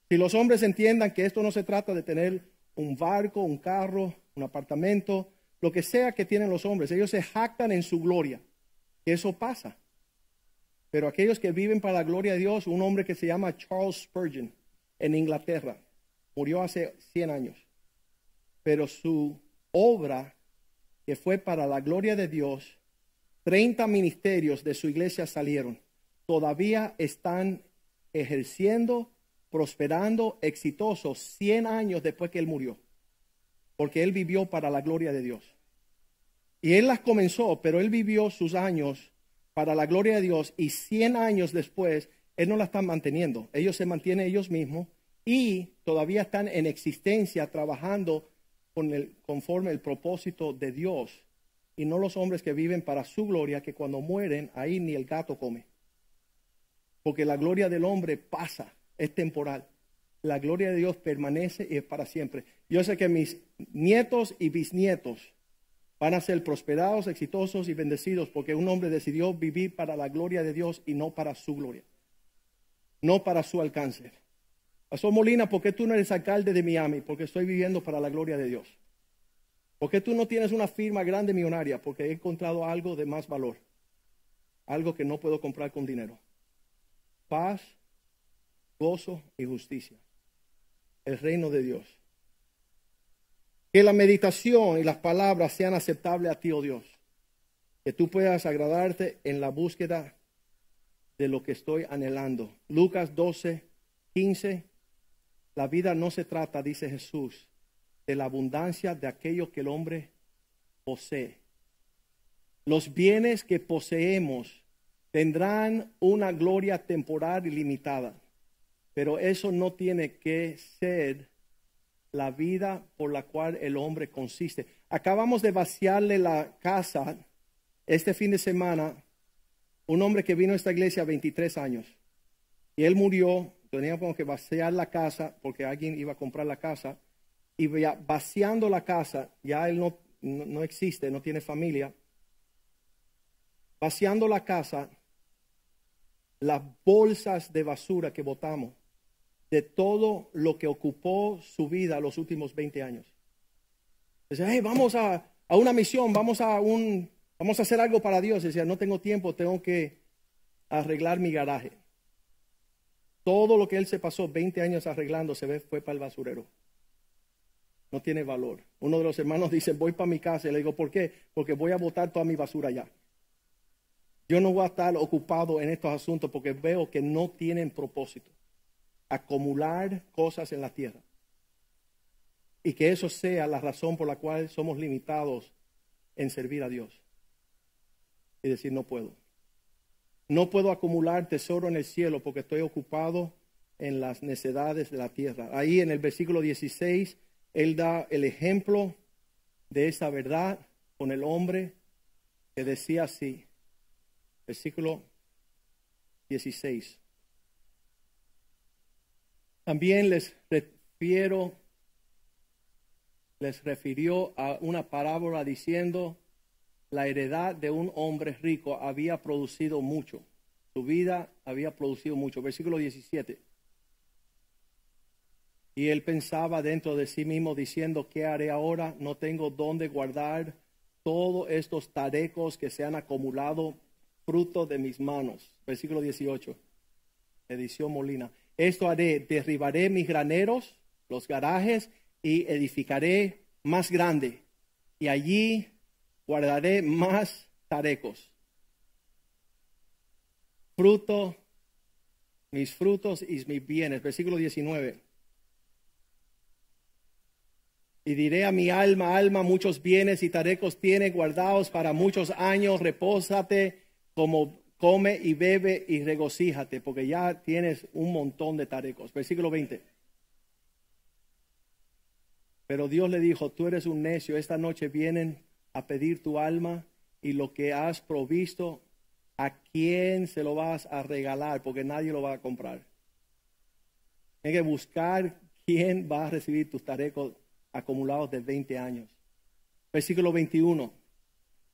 Si los hombres entiendan que esto no se trata de tener un barco, un carro, un apartamento, lo que sea que tienen los hombres, ellos se jactan en su gloria. Eso pasa. Pero aquellos que viven para la gloria de Dios, un hombre que se llama Charles Spurgeon en Inglaterra, murió hace 100 años. Pero su obra, que fue para la gloria de Dios, 30 ministerios de su iglesia salieron. Todavía están ejerciendo, prosperando, exitosos 100 años después que él murió. Porque él vivió para la gloria de Dios. Y él las comenzó, pero él vivió sus años para la gloria de Dios y 100 años después, él no la están manteniendo. Ellos se mantienen ellos mismos y todavía están en existencia trabajando con el, conforme el propósito de Dios y no los hombres que viven para su gloria, que cuando mueren ahí ni el gato come. Porque la gloria del hombre pasa, es temporal. La gloria de Dios permanece y es para siempre. Yo sé que mis nietos y bisnietos van a ser prosperados, exitosos y bendecidos porque un hombre decidió vivir para la gloria de Dios y no para su gloria, no para su alcance. Pastor Molina, ¿por qué tú no eres alcalde de Miami? Porque estoy viviendo para la gloria de Dios. ¿Por qué tú no tienes una firma grande millonaria? Porque he encontrado algo de más valor, algo que no puedo comprar con dinero. Paz, gozo y justicia. El reino de Dios. Que la meditación y las palabras sean aceptables a ti, oh Dios. Que tú puedas agradarte en la búsqueda de lo que estoy anhelando. Lucas 12, 15. La vida no se trata, dice Jesús, de la abundancia de aquello que el hombre posee. Los bienes que poseemos tendrán una gloria temporal y limitada, pero eso no tiene que ser la vida por la cual el hombre consiste. Acabamos de vaciarle la casa este fin de semana, un hombre que vino a esta iglesia a 23 años, y él murió, teníamos que vaciar la casa porque alguien iba a comprar la casa, y vaciando la casa, ya él no, no existe, no tiene familia, vaciando la casa, las bolsas de basura que botamos, de todo lo que ocupó su vida los últimos 20 años. Dice, vamos a, a, una misión, vamos a, un, vamos a hacer algo para Dios. Decía, no tengo tiempo, tengo que arreglar mi garaje. Todo lo que él se pasó 20 años arreglando se ve fue para el basurero. No tiene valor. Uno de los hermanos [LAUGHS] dice, voy para mi casa. Y le digo, ¿por qué? Porque voy a botar toda mi basura allá. Yo no voy a estar ocupado en estos asuntos porque veo que no tienen propósito. Acumular cosas en la tierra. Y que eso sea la razón por la cual somos limitados en servir a Dios. Y decir, no puedo. No puedo acumular tesoro en el cielo porque estoy ocupado en las necedades de la tierra. Ahí en el versículo 16, él da el ejemplo de esa verdad con el hombre que decía así, versículo 16. También les refiero, les refirió a una parábola diciendo, la heredad de un hombre rico había producido mucho. Su vida había producido mucho. Versículo 17. Y él pensaba dentro de sí mismo diciendo, ¿qué haré ahora? No tengo dónde guardar todos estos tarecos que se han acumulado fruto de mis manos. Versículo 18. Edición Molina. Esto haré, derribaré mis graneros, los garajes, y edificaré más grande. Y allí guardaré más tarecos. Fruto, mis frutos y mis bienes. Versículo 19. Y diré a mi alma, alma, muchos bienes y tarecos tiene guardados para muchos años. Repósate como come y bebe y regocíjate, porque ya tienes un montón de tarecos. Versículo 20. Pero Dios le dijo, tú eres un necio, esta noche vienen a pedir tu alma y lo que has provisto, ¿a quién se lo vas a regalar? Porque nadie lo va a comprar. Hay que buscar quién va a recibir tus tarecos acumulados de 20 años. Versículo 21.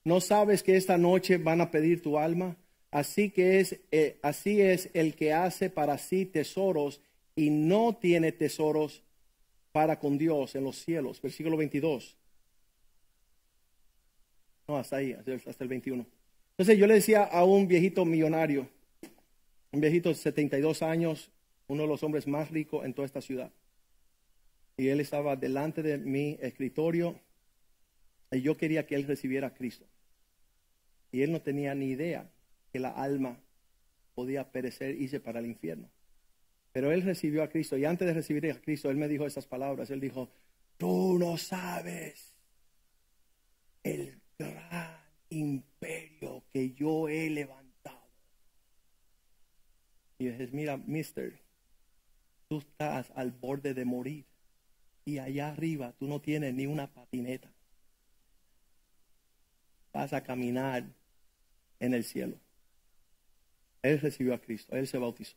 ¿No sabes que esta noche van a pedir tu alma? Así que es, eh, así es el que hace para sí tesoros y no tiene tesoros para con Dios en los cielos. Versículo 22. No, hasta ahí, hasta el 21. Entonces yo le decía a un viejito millonario, un viejito de 72 años, uno de los hombres más ricos en toda esta ciudad y él estaba delante de mi escritorio y yo quería que él recibiera a Cristo. Y él no tenía ni idea que la alma podía perecer y irse para el infierno. Pero él recibió a Cristo y antes de recibir a Cristo, él me dijo esas palabras. Él dijo, tú no sabes el gran imperio que yo he levantado. Y dices, mira, mister, tú estás al borde de morir y allá arriba tú no tienes ni una patineta. Vas a caminar en el cielo. Él recibió a Cristo, él se bautizó.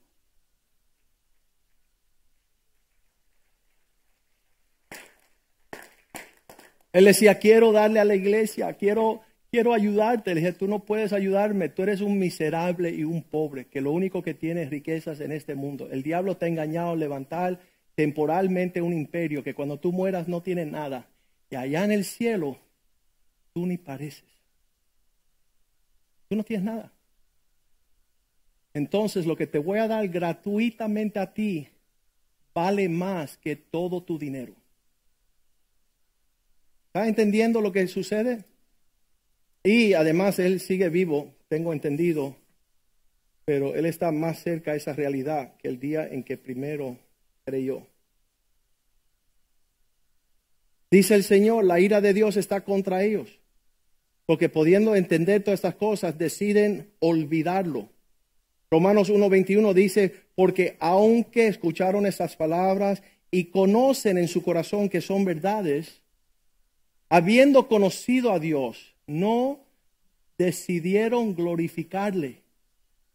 Él decía, quiero darle a la iglesia, quiero, quiero ayudarte. Le dije, tú no puedes ayudarme, tú eres un miserable y un pobre, que lo único que tiene es riquezas en este mundo. El diablo te ha engañado a levantar temporalmente un imperio que cuando tú mueras no tiene nada. Y allá en el cielo, tú ni pareces. Tú no tienes nada. Entonces lo que te voy a dar gratuitamente a ti vale más que todo tu dinero. ¿Está entendiendo lo que sucede? Y además él sigue vivo, tengo entendido, pero él está más cerca a esa realidad que el día en que primero creyó. Dice el Señor, la ira de Dios está contra ellos, porque pudiendo entender todas estas cosas, deciden olvidarlo. Romanos 1.21 dice, porque aunque escucharon estas palabras y conocen en su corazón que son verdades, habiendo conocido a Dios, no decidieron glorificarle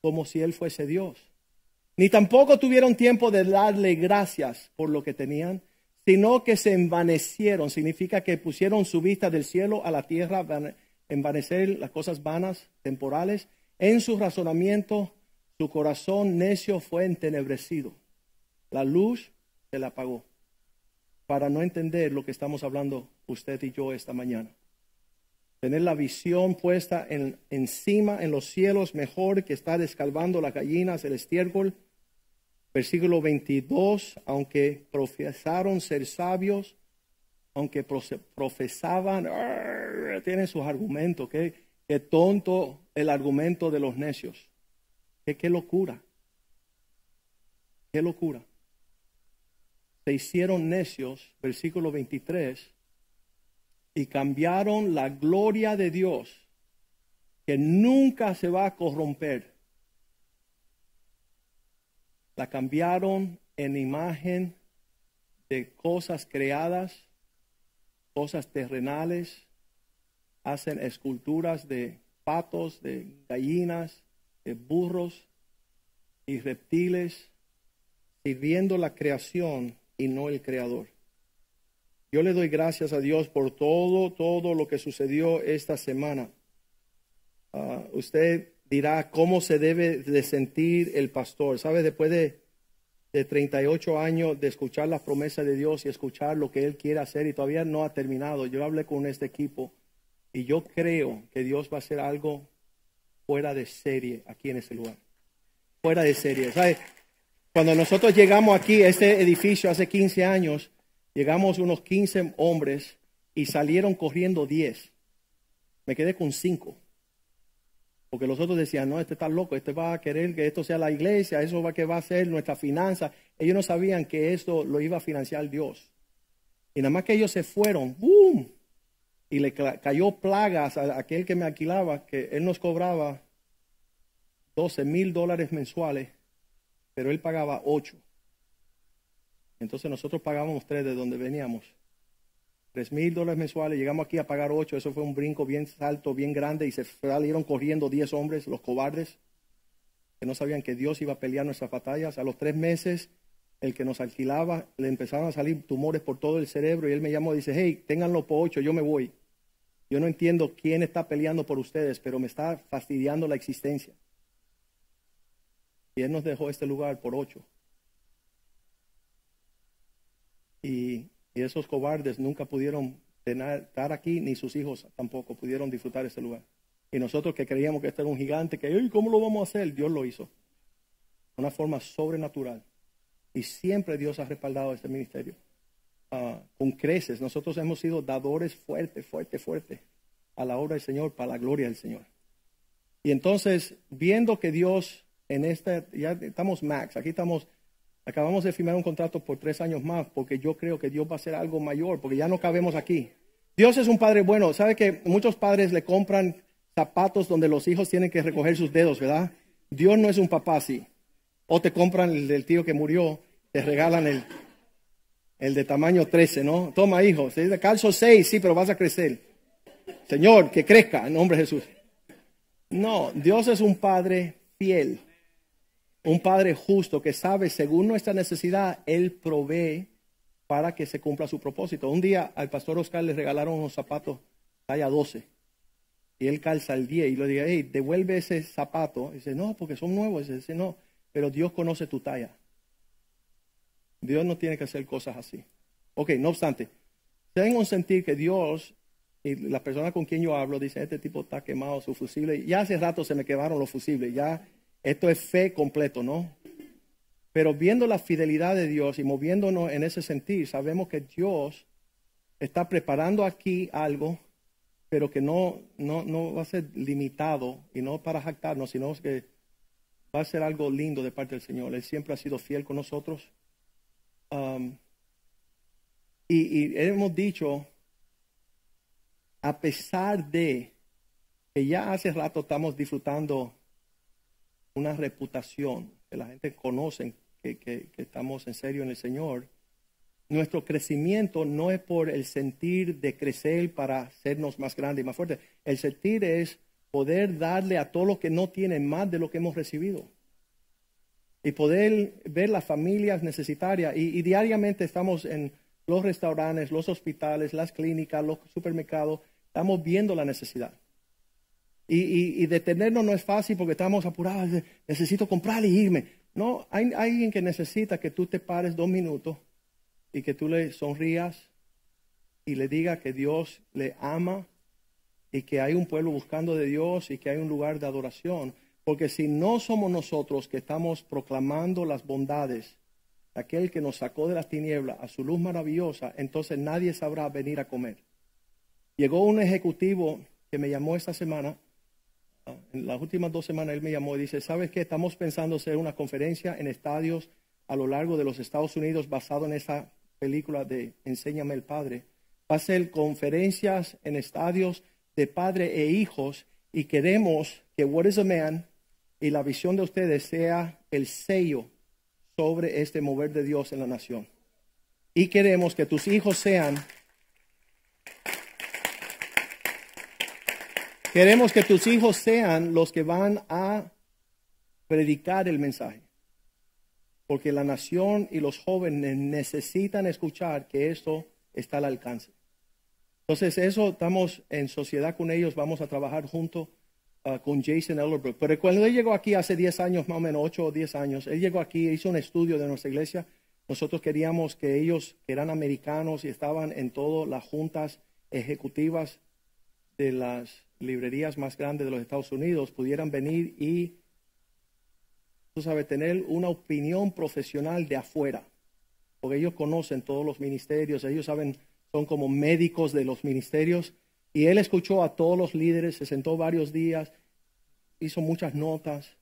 como si Él fuese Dios ni tampoco tuvieron tiempo de darle gracias por lo que tenían, sino que se envanecieron. Significa que pusieron su vista del cielo a la tierra, envanecer las cosas vanas, temporales. En su razonamiento, su corazón necio fue entenebrecido. La luz se la apagó para no entender lo que estamos hablando usted y yo esta mañana. Tener la visión puesta en, encima en los cielos mejor que estar escalvando las gallinas, el estiércol Versículo 22, aunque profesaron ser sabios, aunque profesaban, tienen sus argumentos, qué, tonto el argumento de los necios. Qué, qué locura. Qué locura. Se hicieron necios, versículo 23, y cambiaron la gloria de Dios, que nunca se va a corromper la cambiaron en imagen de cosas creadas, cosas terrenales, hacen esculturas de patos, de gallinas, de burros y reptiles, sirviendo la creación y no el creador. Yo le doy gracias a Dios por todo, todo lo que sucedió esta semana. Ah, usted dirá cómo se debe de sentir el pastor. ¿Sabe? Después de, de 38 años de escuchar las promesas de Dios y escuchar lo que Él quiere hacer y todavía no ha terminado, yo hablé con este equipo y yo creo que Dios va a hacer algo fuera de serie aquí en este lugar. Fuera de serie. ¿Sabe? Cuando nosotros llegamos aquí a este edificio hace 15 años, llegamos unos 15 hombres y salieron corriendo 10. Me quedé con 5. Porque los otros decían, no, este está loco, este va a querer que esto sea la iglesia, eso va que va a ser nuestra finanza. Ellos no sabían que esto lo iba a financiar Dios. Y nada más que ellos se fueron, ¡boom! Y le cayó plagas a aquel que me alquilaba, que él nos cobraba 12 mil dólares mensuales, pero él pagaba 8. Entonces nosotros pagábamos 3 de donde veníamos. 3 mil dólares mensuales, llegamos aquí a pagar 8, eso fue un brinco bien alto, bien grande, y se salieron corriendo 10 hombres, los cobardes, que no sabían que Dios iba a pelear nuestras batallas. A los tres meses, el que nos alquilaba, le empezaron a salir tumores por todo el cerebro, y él me llamó y dice, hey, ténganlo por 8, yo me voy. Yo no entiendo quién está peleando por ustedes, pero me está fastidiando la existencia. Y él nos dejó este lugar por 8. Y esos cobardes nunca pudieron estar aquí, ni sus hijos tampoco pudieron disfrutar ese lugar. Y nosotros que creíamos que este era un gigante, que, ¿cómo lo vamos a hacer? Dios lo hizo. De una forma sobrenatural. Y siempre Dios ha respaldado este ministerio. Ah, con creces. Nosotros hemos sido dadores fuertes, fuertes, fuertes a la obra del Señor, para la gloria del Señor. Y entonces, viendo que Dios en este, ya estamos max, aquí estamos Acabamos de firmar un contrato por tres años más porque yo creo que Dios va a hacer algo mayor, porque ya no cabemos aquí. Dios es un padre bueno. ¿Sabe que muchos padres le compran zapatos donde los hijos tienen que recoger sus dedos, verdad? Dios no es un papá así. O te compran el del tío que murió, te regalan el, el de tamaño 13, ¿no? Toma, hijo, calzo 6, sí, pero vas a crecer. Señor, que crezca en nombre de Jesús. No, Dios es un padre fiel un Padre justo que sabe, según nuestra necesidad, Él provee para que se cumpla su propósito. Un día al pastor Oscar le regalaron unos zapatos talla 12 y él calza el 10 y le dice, hey, devuelve ese zapato. Y dice, no, porque son nuevos. Y dice, no, pero Dios conoce tu talla. Dios no tiene que hacer cosas así. Ok, no obstante, tengo sentir que Dios y la persona con quien yo hablo dice, este tipo está quemado su fusible. Ya hace rato se me quemaron los fusibles, ya esto es fe completo, ¿no? Pero viendo la fidelidad de Dios y moviéndonos en ese sentido, sabemos que Dios está preparando aquí algo, pero que no, no, va a ser limitado y no para jactarnos, sino que va a ser algo lindo de parte del Señor. Él siempre ha sido fiel con nosotros. Um, y, hemos dicho, a pesar de que ya hace rato estamos disfrutando una reputación, que la gente conoce que, estamos en serio en el Señor, nuestro crecimiento no es por el sentir de crecer para hacernos más grandes y más fuertes. El sentir es poder darle a todos los que no tienen más de lo que hemos recibido. Y poder ver las familias necesitarias. y diariamente estamos en los restaurantes, los hospitales, las clínicas, los supermercados. Estamos viendo la necesidad. Y, detenernos no es fácil porque estamos apurados, necesito comprar y irme. No, hay, alguien que necesita que tú te pares dos minutos y que tú le sonrías y le diga que Dios le ama y que hay un pueblo buscando de Dios y que hay un lugar de adoración. Porque si no somos nosotros que estamos proclamando las bondades de aquel que nos sacó de las tinieblas a su luz maravillosa, entonces nadie sabrá venir a comer. Llegó un ejecutivo que me llamó esta semana en las últimas dos semanas él me llamó y dice, ¿sabes qué? Estamos pensando hacer una conferencia en estadios a lo largo de los Estados Unidos basado en esa película de Enséñame el Padre. Va a ser conferencias en estadios de padre e hijos y queremos que What is a Man y la visión de ustedes sea el sello sobre este mover de Dios en la nación. Y queremos que tus hijos sean Queremos que tus hijos sean los que van a predicar el mensaje. Porque la nación y los jóvenes necesitan escuchar que esto está al alcance. Entonces, eso estamos en sociedad con ellos, vamos a trabajar juntos. Ah, con Jason Ellerbrook. Pero cuando él llegó aquí hace 10 años, más o menos 8 o 10 años, él llegó aquí, hizo un estudio de nuestra iglesia. Nosotros queríamos que ellos, que eran americanos y estaban en todas las juntas ejecutivas de las librerías más grandes de los Estados Unidos, pudieran venir y, tú sabes, tener una opinión profesional de afuera. Porque ellos conocen todos los ministerios, ellos saben, son como médicos de los ministerios. Y él escuchó a todos los líderes, se sentó varios días, hizo muchas notas,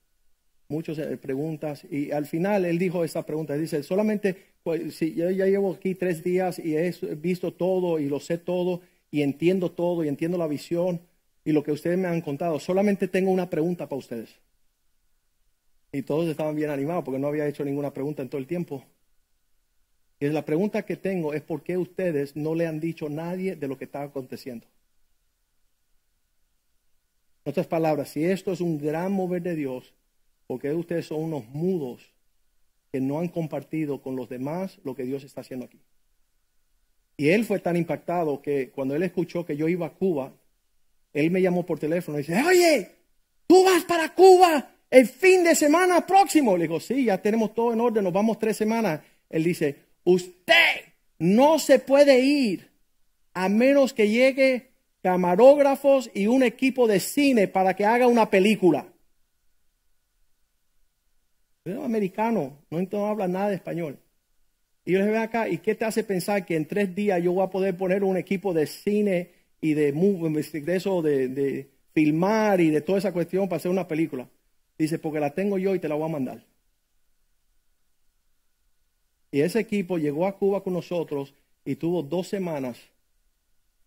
muchas eh, preguntas. Y al final él dijo esta pregunta, dice, solamente, pues, si yo ya llevo aquí tres días y he visto todo y lo sé todo y entiendo todo y entiendo la visión y lo que ustedes me han contado, solamente tengo una pregunta para ustedes. Y todos estaban bien animados porque no había hecho ninguna pregunta en todo el tiempo. Y la pregunta que tengo es por qué ustedes no le han dicho a nadie de lo que está aconteciendo. En otras palabras, si esto es un gran mover de Dios, ¿por qué ustedes son unos mudos que no han compartido con los demás lo que Dios está haciendo aquí? Y él fue tan impactado que cuando él escuchó que yo iba a Cuba, él me llamó por teléfono y dice, oye, tú vas para Cuba el fin de semana próximo. Le digo, sí, ya tenemos todo en orden, nos vamos tres semanas. Él dice, usted no se puede ir a menos que llegue camarógrafos y un equipo de cine para que haga una película. Es americano, no, habla nada de español. Y yo les veo acá, ¿y qué te hace pensar que en tres días yo voy a poder poner un equipo de cine y de, eso, de filmar y de toda esa cuestión para hacer una película? Dice, porque la tengo yo y te la voy a mandar. Y ese equipo llegó a Cuba con nosotros y tuvo dos semanas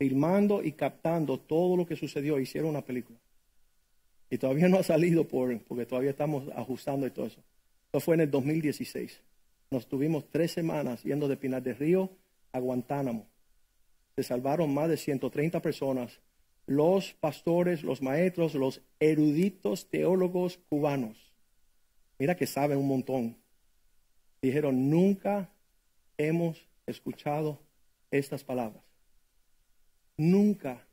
filmando y captando todo lo que sucedió. Hicieron una película. Y todavía no ha salido por, porque todavía estamos ajustando y todo eso. Eso fue en el 2016. Nos tuvimos tres semanas yendo de Pinar del Río a Guantánamo. Se salvaron más de 130 personas. Los pastores, los maestros, los eruditos teólogos cubanos. Mira que saben un montón. Dijeron, nunca hemos escuchado estas palabras. Nunca.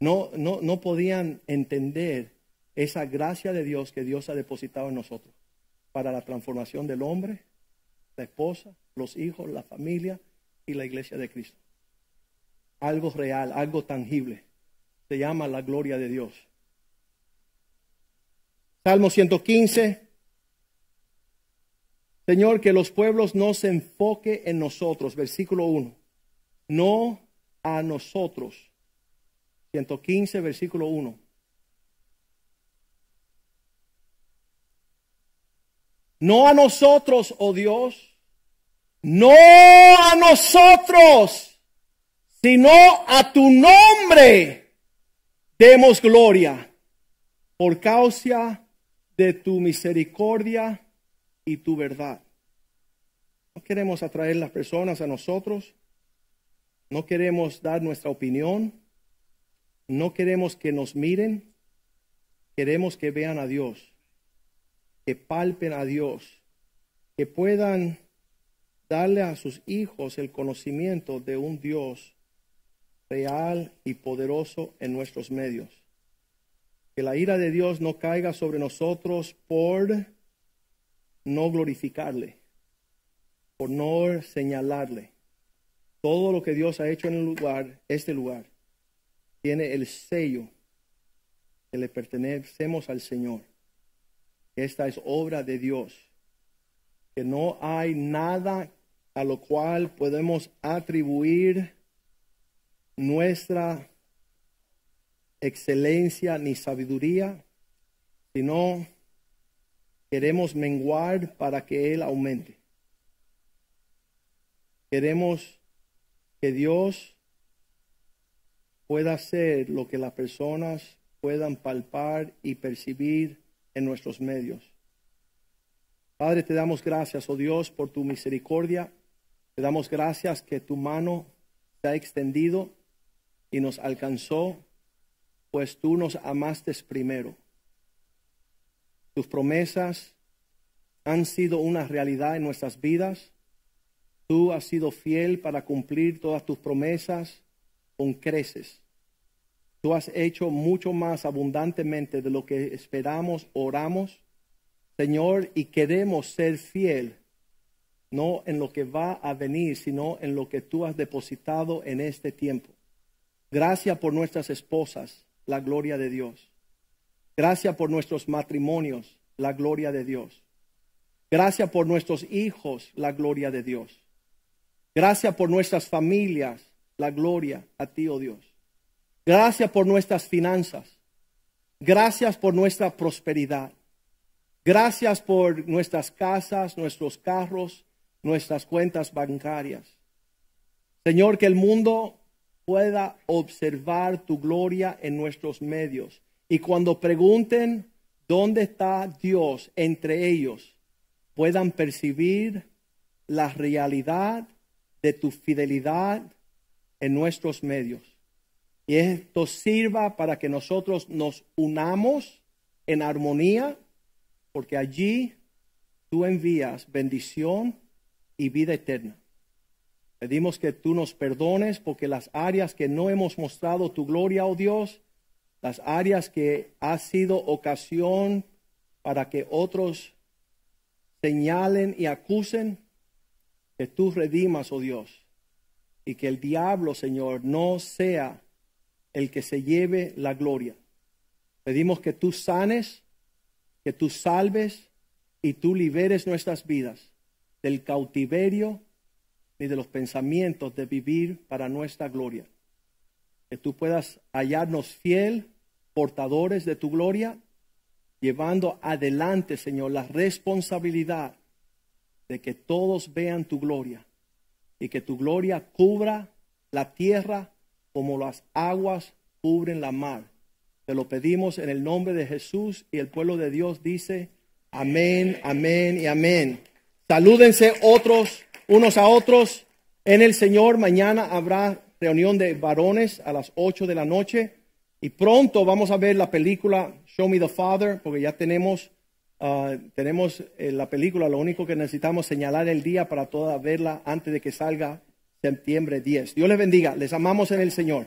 No, no, no podían entender esa gracia de Dios que Dios ha depositado en nosotros para la transformación del hombre, la esposa, los hijos, la familia y la iglesia de Cristo. Algo real, algo tangible. Se llama la gloria de Dios. Salmo 115. Señor, que los pueblos no se enfoque en nosotros. Versículo 1. No a nosotros. 115, versículo 1. No a nosotros, oh Dios. No a nosotros, sino a tu nombre demos gloria por causa de tu misericordia y tu verdad. No queremos atraer las personas a nosotros. No queremos dar nuestra opinión. No queremos que nos miren. Queremos que vean a Dios. Que palpen a Dios. Que puedan darle a sus hijos el conocimiento de un Dios real y poderoso en nuestros medios. Que la ira de Dios no caiga sobre nosotros por no glorificarle, por no señalarle. Todo lo que Dios ha hecho en el lugar, este lugar, tiene el sello que le pertenecemos al Señor. Esta es obra de Dios. Que no hay nada a lo cual podemos atribuir nuestra excelencia ni sabiduría, sino Queremos menguar para que Él aumente. Queremos que Dios pueda hacer lo que las personas puedan palpar y percibir en nuestros medios. Padre, te damos gracias, oh Dios, por tu misericordia. Te damos gracias que tu mano se ha extendido y nos alcanzó, pues tú nos amaste primero. Tus promesas han sido una realidad en nuestras vidas. Tú has sido fiel para cumplir todas tus promesas con creces. Tú has hecho mucho más abundantemente de lo que esperamos, oramos, Señor, y queremos ser fiel, no en lo que va a venir, sino en lo que tú has depositado en este tiempo. Gracias por nuestras esposas, la gloria de Dios. Gracias por nuestros matrimonios, la gloria de Dios. Gracias por nuestros hijos, la gloria de Dios. Gracias por nuestras familias, la gloria a ti, oh Dios. Gracias por nuestras finanzas. Gracias por nuestra prosperidad. Gracias por nuestras casas, nuestros carros, nuestras cuentas bancarias. Señor, que el mundo pueda observar tu gloria en nuestros medios. Y cuando pregunten dónde está Dios entre ellos, puedan percibir la realidad de tu fidelidad en nuestros medios. Y esto sirva para que nosotros nos unamos en armonía, porque allí tú envías bendición y vida eterna. Pedimos que tú nos perdones porque las áreas que no hemos mostrado tu gloria, oh Dios, las áreas que ha sido ocasión para que otros señalen y acusen, que tú redimas, oh Dios, y que el diablo, Señor, no sea el que se lleve la gloria. Pedimos que tú sanes, que tú salves y tú liberes nuestras vidas del cautiverio ni de los pensamientos de vivir para nuestra gloria. Que tú puedas hallarnos fiel, portadores de tu gloria, llevando adelante, Señor, la responsabilidad de que todos vean tu gloria y que tu gloria cubra la tierra como las aguas cubren la mar. Te lo pedimos en el nombre de Jesús y el pueblo de Dios dice, amén, amén y amén. Salúdense otros, unos a otros en el Señor. Mañana habrá reunión de varones a las 8 de la noche y pronto vamos a ver la película Show Me the Father porque ya tenemos Ah, tenemos eh, la película, lo único que necesitamos señalar el día para toda verla antes de que salga septiembre 10. Dios les bendiga, les amamos en el Señor.